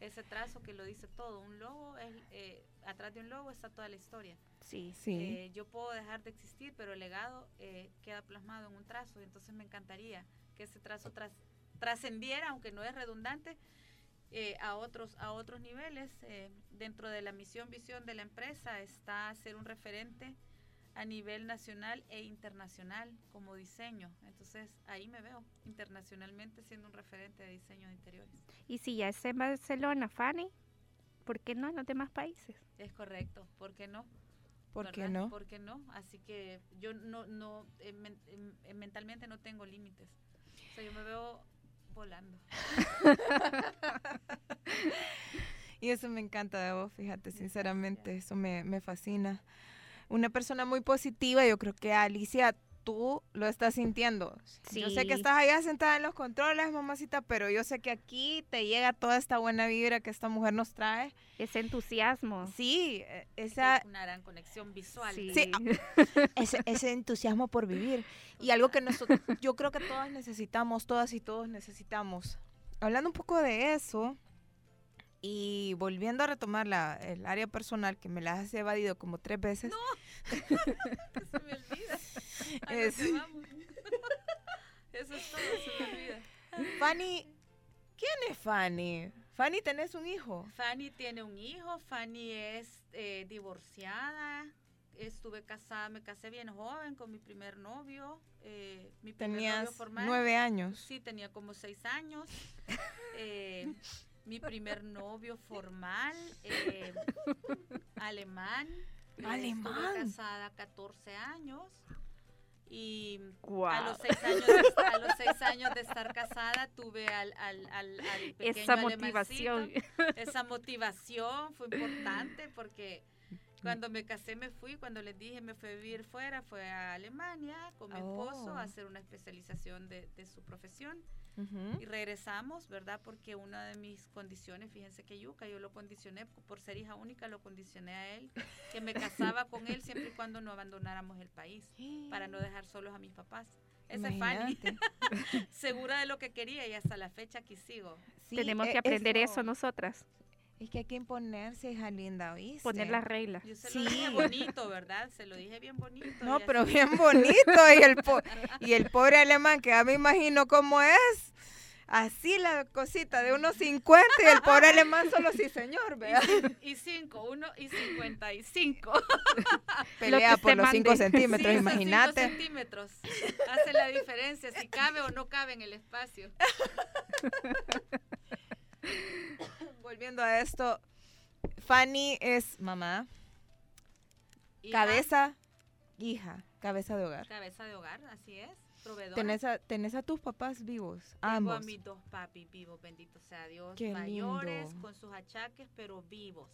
Speaker 2: Ese trazo que lo dice todo. Un logo, es, eh, atrás de un logo está toda la historia.
Speaker 3: Sí,
Speaker 1: sí.
Speaker 2: Eh, yo puedo dejar de existir, pero el legado eh, queda plasmado en un trazo. Entonces me encantaría que ese trazo tras, trascendiera, aunque no es redundante, eh, a, otros, a otros niveles. Eh, dentro de la misión, visión de la empresa está ser un referente a nivel nacional e internacional como diseño. Entonces ahí me veo internacionalmente siendo un referente de diseño de interiores.
Speaker 3: Y si ya es en Barcelona, Fanny, ¿por qué no en los demás países?
Speaker 2: Es correcto, ¿por qué no?
Speaker 1: ¿Por qué no?
Speaker 2: ¿Por qué no? Así que yo no, no eh, mentalmente no tengo límites. O sea, yo me veo volando. [LAUGHS]
Speaker 1: y eso me encanta de vos, fíjate, sinceramente, eso me, me fascina. Una persona muy positiva, yo creo que Alicia tú lo estás sintiendo. Yo sé que estás allá sentada en los controles, mamacita, pero yo sé que aquí te llega toda esta buena vibra que esta mujer nos trae.
Speaker 3: Ese entusiasmo.
Speaker 1: Sí, e, esa...
Speaker 2: Es una gran conexión visual.
Speaker 1: Sí, [LAUGHS] ese, ese, entusiasmo por vivir. Y algo que nosotros, yo creo que todas necesitamos, todas y todos necesitamos. Hablando un poco de eso, Y volviendo a retomar la, el área personal, que me la has evadido como tres veces.
Speaker 2: No, [LAUGHS] se me olvida. [LAUGHS] Es... [LAUGHS] Eso es todo, se me olvida.
Speaker 1: Fanny, ¿quién es Fanny? Fanny, ¿tenés un hijo?
Speaker 2: Fanny tiene un hijo, Fanny es eh, divorciada, estuve casada, me casé bien joven con mi primer novio. Eh, mi primer
Speaker 1: Tenías novio formal. nueve años.
Speaker 2: Sí, tenía como seis años. [LAUGHS] eh, mi primer novio formal, eh, alemán.
Speaker 1: Alemán.
Speaker 2: Estuve casada 14 años. Y a, los seis años de, a los seis años de estar casada tuve al, al, al, al pequeño
Speaker 3: Esa motivación.
Speaker 2: Esa motivación fue importante porque cuando me casé me fui, cuando les dije me fui a vivir fuera, fue a Alemania con mi esposo a oh. hacer una especialización de, de su profesión. Y regresamos, ¿verdad? Porque una de mis condiciones, fíjense que Yuca, yo lo condicioné, por ser hija única, lo condicioné a él, que me casaba con él siempre y cuando no abandonáramos el país, para no dejar solos a mis papás. Esa es Fanny, [LAUGHS] segura de lo que quería y hasta la fecha aquí sigo.
Speaker 3: Tenemos que e, aprender eso, nosotras.
Speaker 1: Es que hay que imponerse, hija linda, ¿oíste?
Speaker 3: Poner las reglas.
Speaker 2: Yo se lo dije bonito, ¿verdad? Se lo dije bien bonito.
Speaker 1: No, pero bien bonito. y, el y el pobre alemán, que ya me imagino cómo es. Así la cosita de unos 50 y el pobre alemán solo sí, señor, vea.
Speaker 2: Y 5, 1 y 55. [LAUGHS]
Speaker 1: Pelea por los 5 centímetros, imagínate.
Speaker 2: 5 centímetros. Hace la diferencia si cabe o no cabe en el espacio. [LAUGHS]
Speaker 1: volviendo a esto, Fanny es mamá, cabeza, hija, cabeza de hogar.
Speaker 2: Cabeza de hogar, así es. Proveedora.
Speaker 1: ¿Tenés a, tus papás vivos?
Speaker 2: Tengo
Speaker 1: ambos.
Speaker 2: a mis dos papis vivos, bendito sea Dios. mayores, con sus achaques, pero vivos.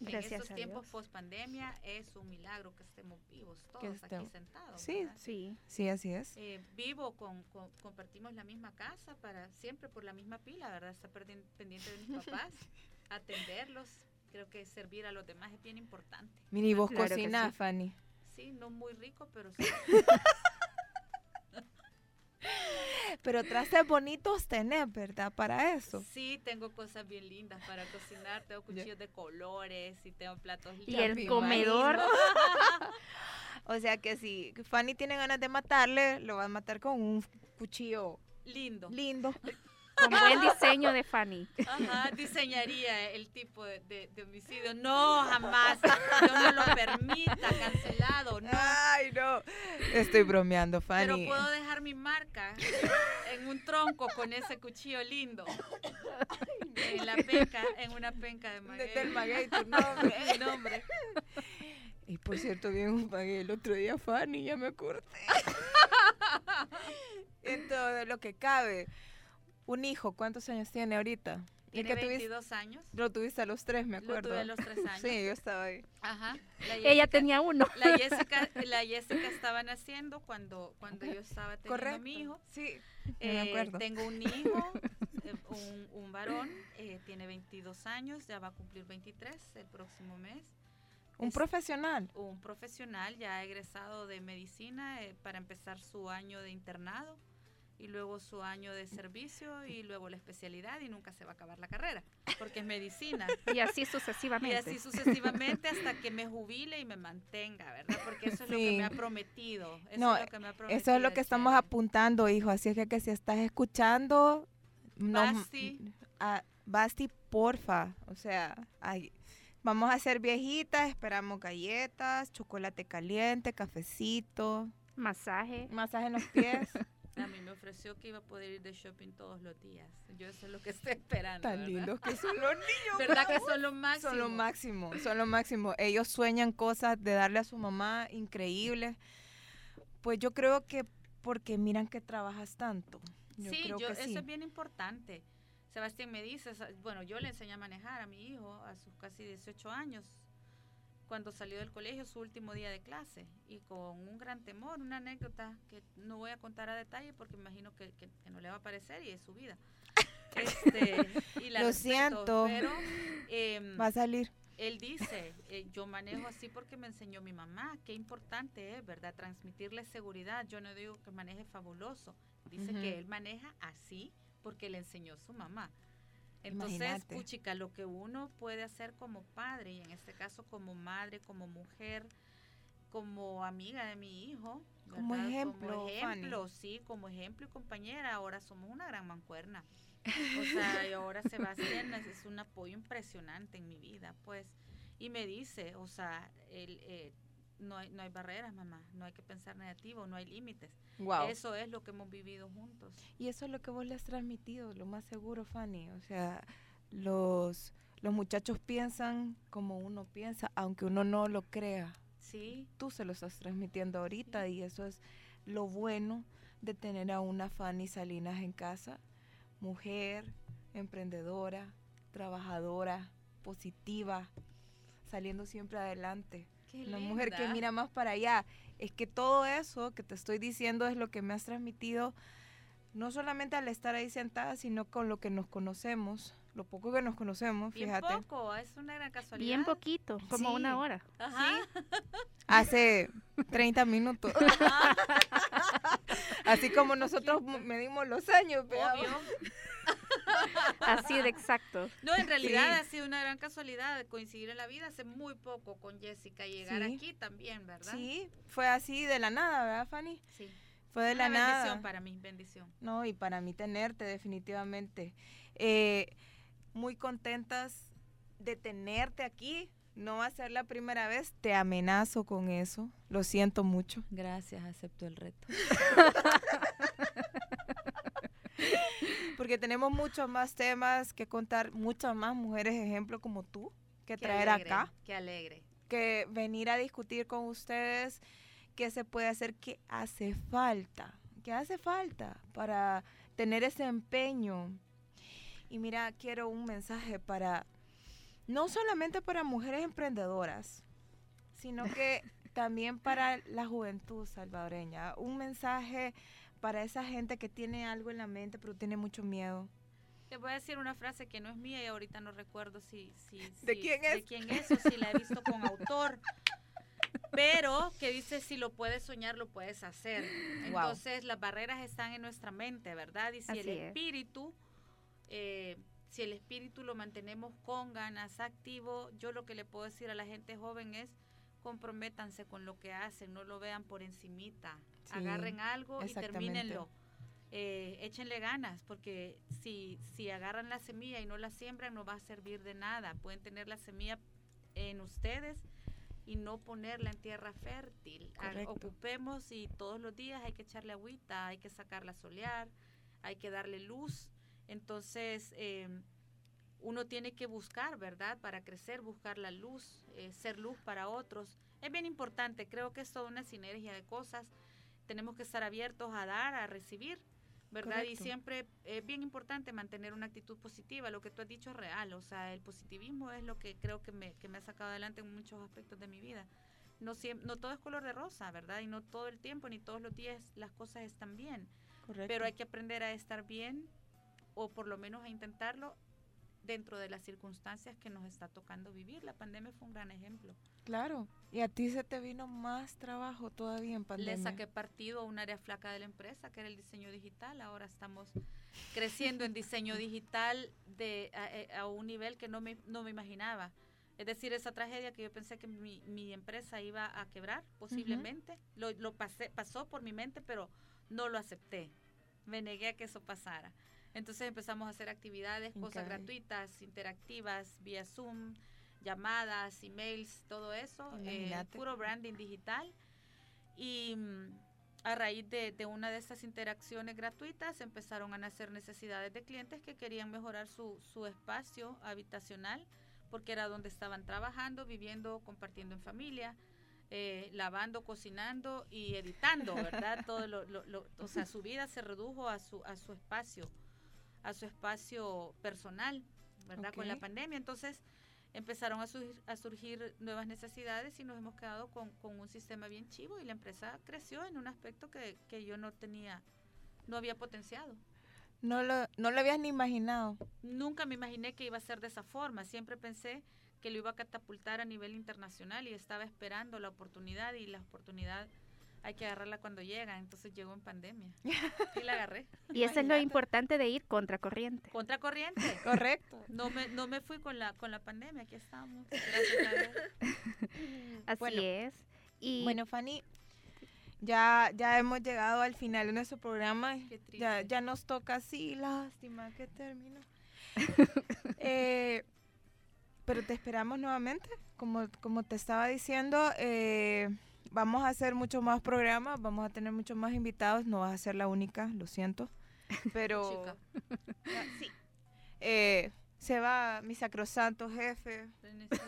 Speaker 2: Gracias en estos tiempos post pandemia es un milagro que estemos vivos todos aquí sentados.
Speaker 1: Sí, sí, sí, así es.
Speaker 2: Eh, vivo, con, compartimos la misma casa para siempre por la misma pila, ¿verdad? Está pendiente de mis [LAUGHS] papás, atenderlos. Creo que servir a los demás es bien importante.
Speaker 1: Mini, vos cocinas, Fanny.
Speaker 2: Sí, no muy rico, pero [LAUGHS] sí.
Speaker 1: Pero trastes bonitos tenés, ¿verdad? Para eso.
Speaker 2: Sí, tengo cosas bien lindas para cocinar. Tengo cuchillos de colores y tengo platos lindos.
Speaker 3: Y el comedor. [LAUGHS]
Speaker 1: o sea que si Fanny tiene ganas de matarle, lo va a matar con un cuchillo
Speaker 2: lindo.
Speaker 1: Lindo. [LAUGHS]
Speaker 3: Con buen diseño de Fanny.
Speaker 2: Ajá, diseñaría el tipo de, homicidio. No, jamás. Yo no lo permita, cancelado. No.
Speaker 1: Ay, no. Estoy bromeando, Fanny.
Speaker 2: Pero puedo dejar mi marca en un tronco con ese cuchillo lindo. En la penca, en una penca de maguey.
Speaker 1: Del maguey, tu nombre. Mi nombre. Y por cierto, bien un maguey el otro día, Fanny, ya me acordé. [LAUGHS] en todo lo que cabe un hijo, ¿cuántos años tiene ahorita?
Speaker 2: Tiene 22 años.
Speaker 1: Lo tuviste a los tres, me acuerdo.
Speaker 2: Lo tuve a los tres años. [LAUGHS]
Speaker 1: sí, yo estaba ahí.
Speaker 2: Ajá.
Speaker 3: Ella tenía uno. [LAUGHS]
Speaker 2: La Jessica, [LAUGHS] la Jessica estaba naciendo cuando, cuando yo estaba teniendo mi hijo.
Speaker 1: Sí,
Speaker 2: me eh, acuerdo. Tengo un hijo, eh, un, un, varón, eh, tiene 22 años, ya va a cumplir 23 el próximo mes.
Speaker 1: ¿Un profesional?
Speaker 2: Un profesional ya egresado de medicina para empezar su año de internado y luego su año de servicio y luego la especialidad y nunca se va a acabar la carrera porque es medicina. [LAUGHS]
Speaker 3: Y así sucesivamente.
Speaker 2: Y así sucesivamente hasta que me jubile y me mantenga, ¿verdad? Porque eso es lo que me ha prometido. Eso
Speaker 1: no,
Speaker 2: es lo que me ha prometido.
Speaker 1: Eso es lo que estamos apuntando, hijo. Así es que, si estás escuchando,
Speaker 2: Basti.
Speaker 1: No, Basti, porfa. O sea, vamos a ser viejitas, esperamos galletas, chocolate caliente, cafecito.
Speaker 3: Masaje.
Speaker 1: Masaje en los pies. [LAUGHS] [LAUGHS]
Speaker 2: A mí me ofreció que iba a poder ir de shopping todos los días. Yo eso es lo que estoy esperando.
Speaker 1: Tan lindos que [LAUGHS] son los niños.
Speaker 2: ¿Verdad que son lo máximo?
Speaker 1: Son lo máximo, son lo máximo. Ellos sueñan cosas de darle a su mamá increíbles. Pues yo creo que porque miran que trabajas tanto.
Speaker 2: sí, yo, eso es bien importante. Sebastián me dice, bueno, yo le enseñé a manejar a mi hijo a sus casi 18 años cuando salió del colegio su último día de clase y con un gran temor, una anécdota que no voy a contar a detalle porque imagino que, no le va a parecer y es su vida. [LAUGHS] Este, y la
Speaker 1: Lo siento,
Speaker 2: pero em,
Speaker 1: va a salir.
Speaker 2: Él dice, eh, yo manejo así porque me enseñó mi mamá, qué importante es, ¿verdad? Transmitirle seguridad. Yo no digo que maneje fabuloso, dice que él maneja así porque le enseñó su mamá. Entonces, puchica, lo que uno puede hacer como padre, y en este caso como madre, como mujer, como amiga de mi hijo.
Speaker 1: Como ejemplo.
Speaker 2: Como ejemplo, sí, como ejemplo y compañera. Ahora somos una gran mancuerna. O [LAUGHS] sea, y ahora se va haciendo, es un apoyo impresionante en mi vida, pues. Y me dice, o sea, el, eh, no, hay, no hay barreras, mamá, no hay que pensar negativo, no hay límites. Eso es lo que hemos vivido juntos.
Speaker 1: Y eso es lo que vos le has transmitido, lo más seguro, Fanny. O sea, los, los muchachos piensan como uno piensa, aunque uno no lo crea.
Speaker 2: Sí.
Speaker 1: Tú se lo estás transmitiendo ahorita y eso es lo bueno de tener a una Fanny Salinas en casa, mujer, emprendedora, trabajadora, positiva, saliendo siempre adelante. La mujer que mira más para allá. Es que todo eso que te estoy diciendo es lo que me has transmitido, no solamente al estar ahí sentada, sino con lo que nos conocemos, lo poco que nos conocemos,
Speaker 2: Bien
Speaker 1: fíjate.
Speaker 2: poco, es una gran casualidad.
Speaker 3: Bien poquito, como una hora.
Speaker 2: Ajá. [LAUGHS]
Speaker 1: Hace 30 minutos. [LAUGHS] Así como nosotros medimos los años,
Speaker 2: Obvio. [LAUGHS]
Speaker 3: Así de exacto.
Speaker 2: No, en realidad ha sido una gran casualidad de coincidir en la vida hace muy poco con Jessica y llegar aquí también, ¿verdad?
Speaker 1: Sí, fue así de la nada, ¿verdad, Fanny?
Speaker 2: Sí.
Speaker 1: Fue de la nada.
Speaker 2: bendición para mí, bendición.
Speaker 1: No, y para mí tenerte definitivamente. Eh, muy contentas de tenerte aquí. No va a ser la primera vez, te amenazo con eso. Lo siento mucho.
Speaker 2: Gracias, acepto el reto. [LAUGHS] [LAUGHS]
Speaker 1: Porque tenemos muchos más temas que contar, muchas más mujeres ejemplo como tú que traer acá.
Speaker 2: Qué alegre.
Speaker 1: Que venir a discutir con ustedes qué se puede hacer, qué hace falta, qué hace falta para tener ese empeño. Y mira, quiero un mensaje para, no solamente para mujeres emprendedoras, sino que [LAUGHS] también para la juventud salvadoreña. Un mensaje para esa gente que tiene algo en la mente pero tiene mucho miedo.
Speaker 2: Te voy a decir una frase que no es mía y ahorita no recuerdo si, si,
Speaker 1: ¿De quién es?
Speaker 2: De quién es o si la he visto con autor. Pero que dice, si lo puedes soñar, lo puedes hacer. Entonces, las barreras están en nuestra mente, ¿verdad? Y si el espíritu, eh, si el espíritu lo mantenemos con ganas, activo, yo lo que le puedo decir a la gente joven es, comprométanse con lo que hacen, no lo vean por encimita. Agarren algo y termínenlo. Eh, échenle ganas, porque si, si agarran la semilla y no la siembran, no va a servir de nada. Pueden tener la semilla en ustedes y no ponerla en tierra fértil. ocupemos y todos los días hay que echarle agüita, hay que sacarla a solear, hay que darle luz. Entonces, em, uno tiene que buscar, ¿verdad? Para crecer, buscar la luz, eh, ser luz para otros. Es bien importante, creo que es toda una sinergia de cosas. Tenemos que estar abiertos a dar, a recibir, ¿verdad? Y siempre es bien importante mantener una actitud positiva. Lo que tú has dicho es real, o sea, el positivismo es lo que creo que me, que me ha sacado adelante en muchos aspectos de mi vida. No, no todo es color de rosa, ¿verdad? Y no todo el tiempo ni todos los días las cosas están bien. Correcto. Pero hay que aprender a estar bien o por lo menos a intentarlo dentro de las circunstancias que nos está tocando vivir. La pandemia fue un gran ejemplo.
Speaker 1: Claro, y a ti se te vino más trabajo todavía en pandemia.
Speaker 2: Le saqué partido a un área flaca de la empresa, que era el diseño digital. Ahora estamos creciendo en diseño digital de, a, un nivel que no me, no me imaginaba. Es decir, esa tragedia que yo pensé que mi, mi empresa iba a quebrar, posiblemente, lo, lo pasé, pasó por mi mente, pero no lo acepté. Me negué a que eso pasara. Entonces empezamos a hacer actividades, cosas gratuitas, interactivas, vía Zoom, llamadas, emails, todo eso, eh, puro branding digital. Y mm, a raíz de, una de estas interacciones gratuitas empezaron a nacer necesidades de clientes que querían mejorar su, su espacio habitacional porque era donde estaban trabajando, viviendo, compartiendo en familia. Eh, lavando, cocinando y editando, ¿verdad? [LAUGHS] Todo lo, lo, o sea, su vida se redujo a su, a su espacio a su espacio personal, ¿verdad? Con la pandemia. Entonces empezaron a, a, surgir nuevas necesidades y nos hemos quedado con, un sistema bien chivo y la empresa creció en un aspecto que, yo no tenía, no había potenciado.
Speaker 1: No lo, no lo habías ni imaginado.
Speaker 2: Nunca me imaginé que iba a ser de esa forma. Siempre pensé que lo iba a catapultar a nivel internacional y estaba esperando la oportunidad y la oportunidad hay que agarrarla cuando llega, entonces llegó en pandemia [LAUGHS] y la agarré.
Speaker 3: Y eso es lo importante de ir contracorriente.
Speaker 2: Contracorriente. [LAUGHS]
Speaker 1: Correcto.
Speaker 2: No me, no me fui con la, con la pandemia, aquí estamos. [LAUGHS]
Speaker 3: Así es. Y
Speaker 1: Bueno, Fanny, ya, ya hemos llegado al final de nuestro programa.
Speaker 2: Qué triste.
Speaker 1: Ya, ya nos toca así, lástima que terminó. Eh, pero te esperamos nuevamente, como, como te estaba diciendo, eh, vamos a hacer muchos más programas, vamos a tener muchos más invitados, no vas a ser la única, lo siento, [LAUGHS] pero
Speaker 2: Chica.
Speaker 1: sí. Eh, se va mi sacrosanto jefe,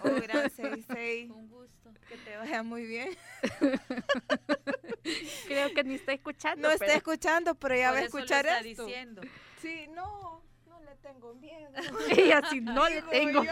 Speaker 1: oh gran [LAUGHS] 66,
Speaker 2: Un gusto.
Speaker 1: que te vaya muy bien. [LAUGHS]
Speaker 3: creo que ni está escuchando.
Speaker 1: No está escuchando, pero ya va a
Speaker 2: eso lo
Speaker 1: escuchar
Speaker 2: está
Speaker 1: esto.
Speaker 2: diciendo.
Speaker 1: Sí, no, no le tengo miedo.
Speaker 3: Ella sí no le tengo.
Speaker 1: yo.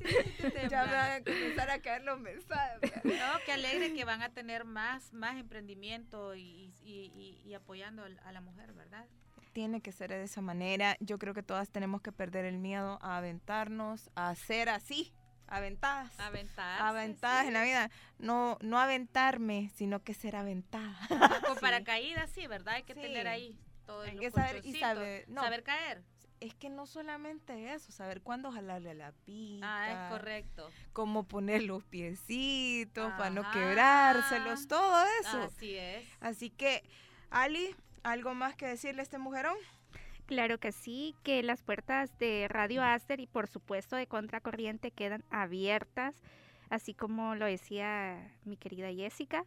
Speaker 1: [LAUGHS] ya me van a comenzar a caer los mensajes.
Speaker 2: No, qué alegre que van a tener más, más emprendimiento y, y- y- y apoyando a la mujer, ¿verdad?
Speaker 1: Tiene que ser de esa manera. Yo creo que todas tenemos que perder el miedo a aventarnos, a ser así, aventadas.
Speaker 2: Aventar.
Speaker 1: Aventadas en la vida. No, no aventarme, sino que ser aventada.
Speaker 2: Con [LAUGHS]
Speaker 1: Sí.
Speaker 2: paracaídas, sí, ¿verdad? Hay que
Speaker 1: Sí.
Speaker 2: tener ahí todo
Speaker 1: Hay
Speaker 2: el
Speaker 1: que saber y saber- no.
Speaker 2: saber caer.
Speaker 1: Es que no solamente eso, saber cuándo jalarle la pita.
Speaker 2: Ah, es correcto.
Speaker 1: Cómo poner los piecitos para no quebrárselos, todo eso.
Speaker 2: Así es.
Speaker 1: Así que, Ali, ¿algo más que decirle a este mujerón?
Speaker 3: Claro que sí, que las puertas de Radio Aster y por supuesto de Contracorriente quedan abiertas, así como lo decía mi querida Jessica,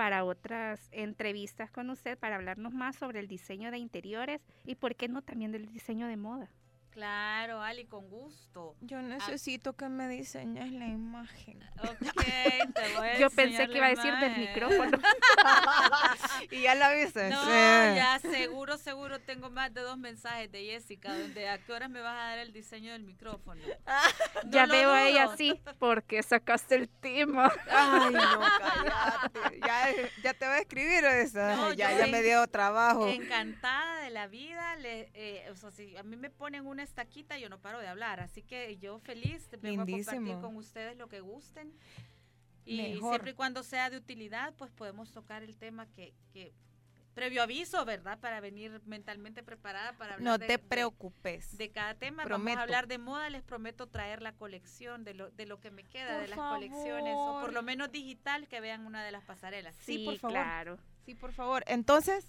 Speaker 3: para otras entrevistas con usted, para hablarnos más sobre el diseño de interiores y por qué no también del diseño de moda.
Speaker 2: Claro, Ali, con gusto.
Speaker 1: Yo necesito que me diseñes la imagen.
Speaker 2: Ok, te voy a [LAUGHS]
Speaker 3: Yo pensé que iba a decir del micrófono. [LAUGHS]
Speaker 1: y ya la viste.
Speaker 2: No,
Speaker 1: Sí.
Speaker 2: ya seguro, seguro tengo más de dos mensajes de Jessica donde a qué horas me vas a dar el diseño del micrófono. [LAUGHS] No
Speaker 3: ya veo a ella así, porque sacaste el tema.
Speaker 1: Ay, no, cállate. Ya, ya te voy a escribir eso.
Speaker 2: No,
Speaker 1: ya, ya
Speaker 2: en-
Speaker 1: me dio trabajo.
Speaker 2: Encantada de la vida, le, eh, o sea, si a mí me ponen una estaquita, yo no paro de hablar, así que yo feliz vengo a
Speaker 1: Lindísimo.
Speaker 2: compartir con ustedes lo que gusten. Y
Speaker 1: Mejor.
Speaker 2: siempre y cuando sea de utilidad, pues podemos tocar el tema que, que previo aviso, ¿verdad? Para venir mentalmente preparada para hablar
Speaker 1: No
Speaker 2: de-
Speaker 1: te
Speaker 2: de-
Speaker 1: preocupes.
Speaker 2: de cada tema.
Speaker 1: Prometo.
Speaker 2: Vamos a hablar de moda, les prometo traer la colección de lo, de lo que me queda
Speaker 1: Por
Speaker 2: de las colecciones, o
Speaker 1: favor.
Speaker 2: por lo menos digital, que vean una de las pasarelas.
Speaker 1: Sí, por favor.
Speaker 3: claro.
Speaker 1: Sí, por favor. Entonces,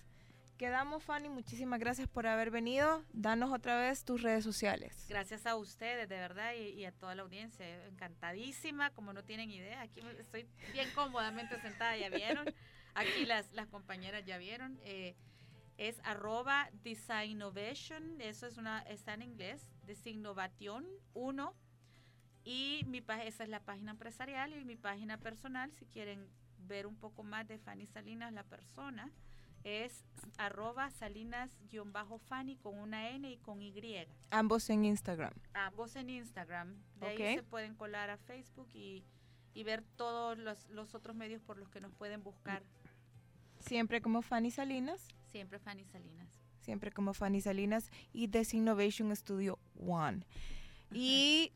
Speaker 1: quedamos, Fanny. Muchísimas gracias por haber venido. Danos otra vez tus redes sociales.
Speaker 2: Gracias a ustedes, de verdad, y, a toda la audiencia. Encantadísima, como no tienen idea. Aquí estoy bien cómodamente sentada, ya vieron. Aquí las, las compañeras ya vieron. Eh, es arroba designovation, eso es una, está en inglés, designovation 1. Y mi esa es la página empresarial y mi página personal, si quieren ver un poco más de Fanny Salinas, la persona, es arroba salinas-fanny con una N y con Y.
Speaker 1: Ambos en Instagram.
Speaker 2: Ambos en Instagram. De
Speaker 1: Ok.
Speaker 2: ahí se pueden colar a Facebook y, y ver todos los, los otros medios por los que nos pueden buscar.
Speaker 1: Siempre como Fanny Salinas.
Speaker 2: Siempre Fanny Salinas.
Speaker 1: Siempre como Fanny Salinas y This Innovation Studio One. Y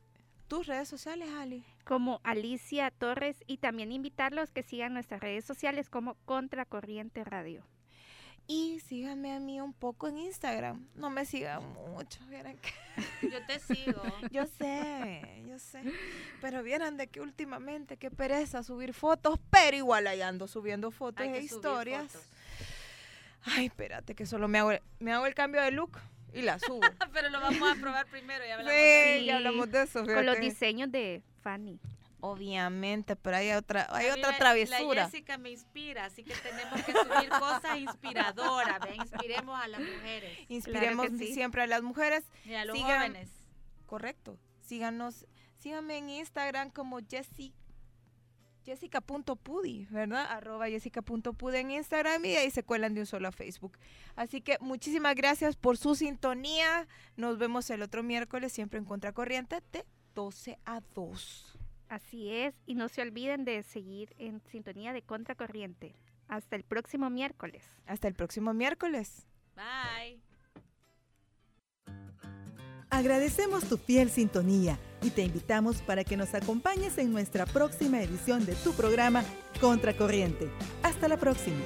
Speaker 1: tus redes sociales, Ali.
Speaker 3: Como Alicia Torres y también invitarlos que sigan nuestras redes sociales como Contracorriente Radio.
Speaker 1: Y síganme a mí un poco en Instagram. No me sigan mucho, vieran que- [LAUGHS]
Speaker 2: Yo te sigo. [LAUGHS]
Speaker 1: Yo sé, yo sé. Pero vieran de que últimamente, qué pereza subir fotos, pero igual ahí ando subiendo fotos e historias.
Speaker 2: fotos.
Speaker 1: Ay, espérate, que solo me hago, el- me hago el cambio de look y la subo. [LAUGHS]
Speaker 2: Pero lo vamos a probar primero y hablamos
Speaker 1: sí,
Speaker 2: de
Speaker 3: Sí.
Speaker 1: ya hablamos de eso.
Speaker 3: Con los diseños de Fanny.
Speaker 1: Obviamente, pero hay otra, hay otra
Speaker 2: la-
Speaker 1: travesura.
Speaker 2: La Jessica me inspira, así que tenemos que subir cosas inspiradoras. Inspiremos a las mujeres
Speaker 1: Inspiremos
Speaker 3: Claro que sí.
Speaker 1: siempre a las mujeres.
Speaker 2: y a los
Speaker 1: Sigan-
Speaker 2: jóvenes.
Speaker 1: Correcto. Síganos, síganme en Instagram como Jessie. Jessica.pudi, ¿verdad? Arroba Jessica.pudi en Instagram y ahí se cuelan de un solo a Facebook. Así que muchísimas gracias por su sintonía. Nos vemos el otro miércoles, siempre en Contracorriente, de 12 a 2.
Speaker 3: Así es, y no se olviden de seguir en sintonía de Contracorriente. Hasta el próximo miércoles.
Speaker 1: Hasta el próximo miércoles.
Speaker 2: Bye.
Speaker 4: Agradecemos tu fiel sintonía y te invitamos para que nos acompañes en nuestra próxima edición de tu programa Contracorriente. Hasta la próxima.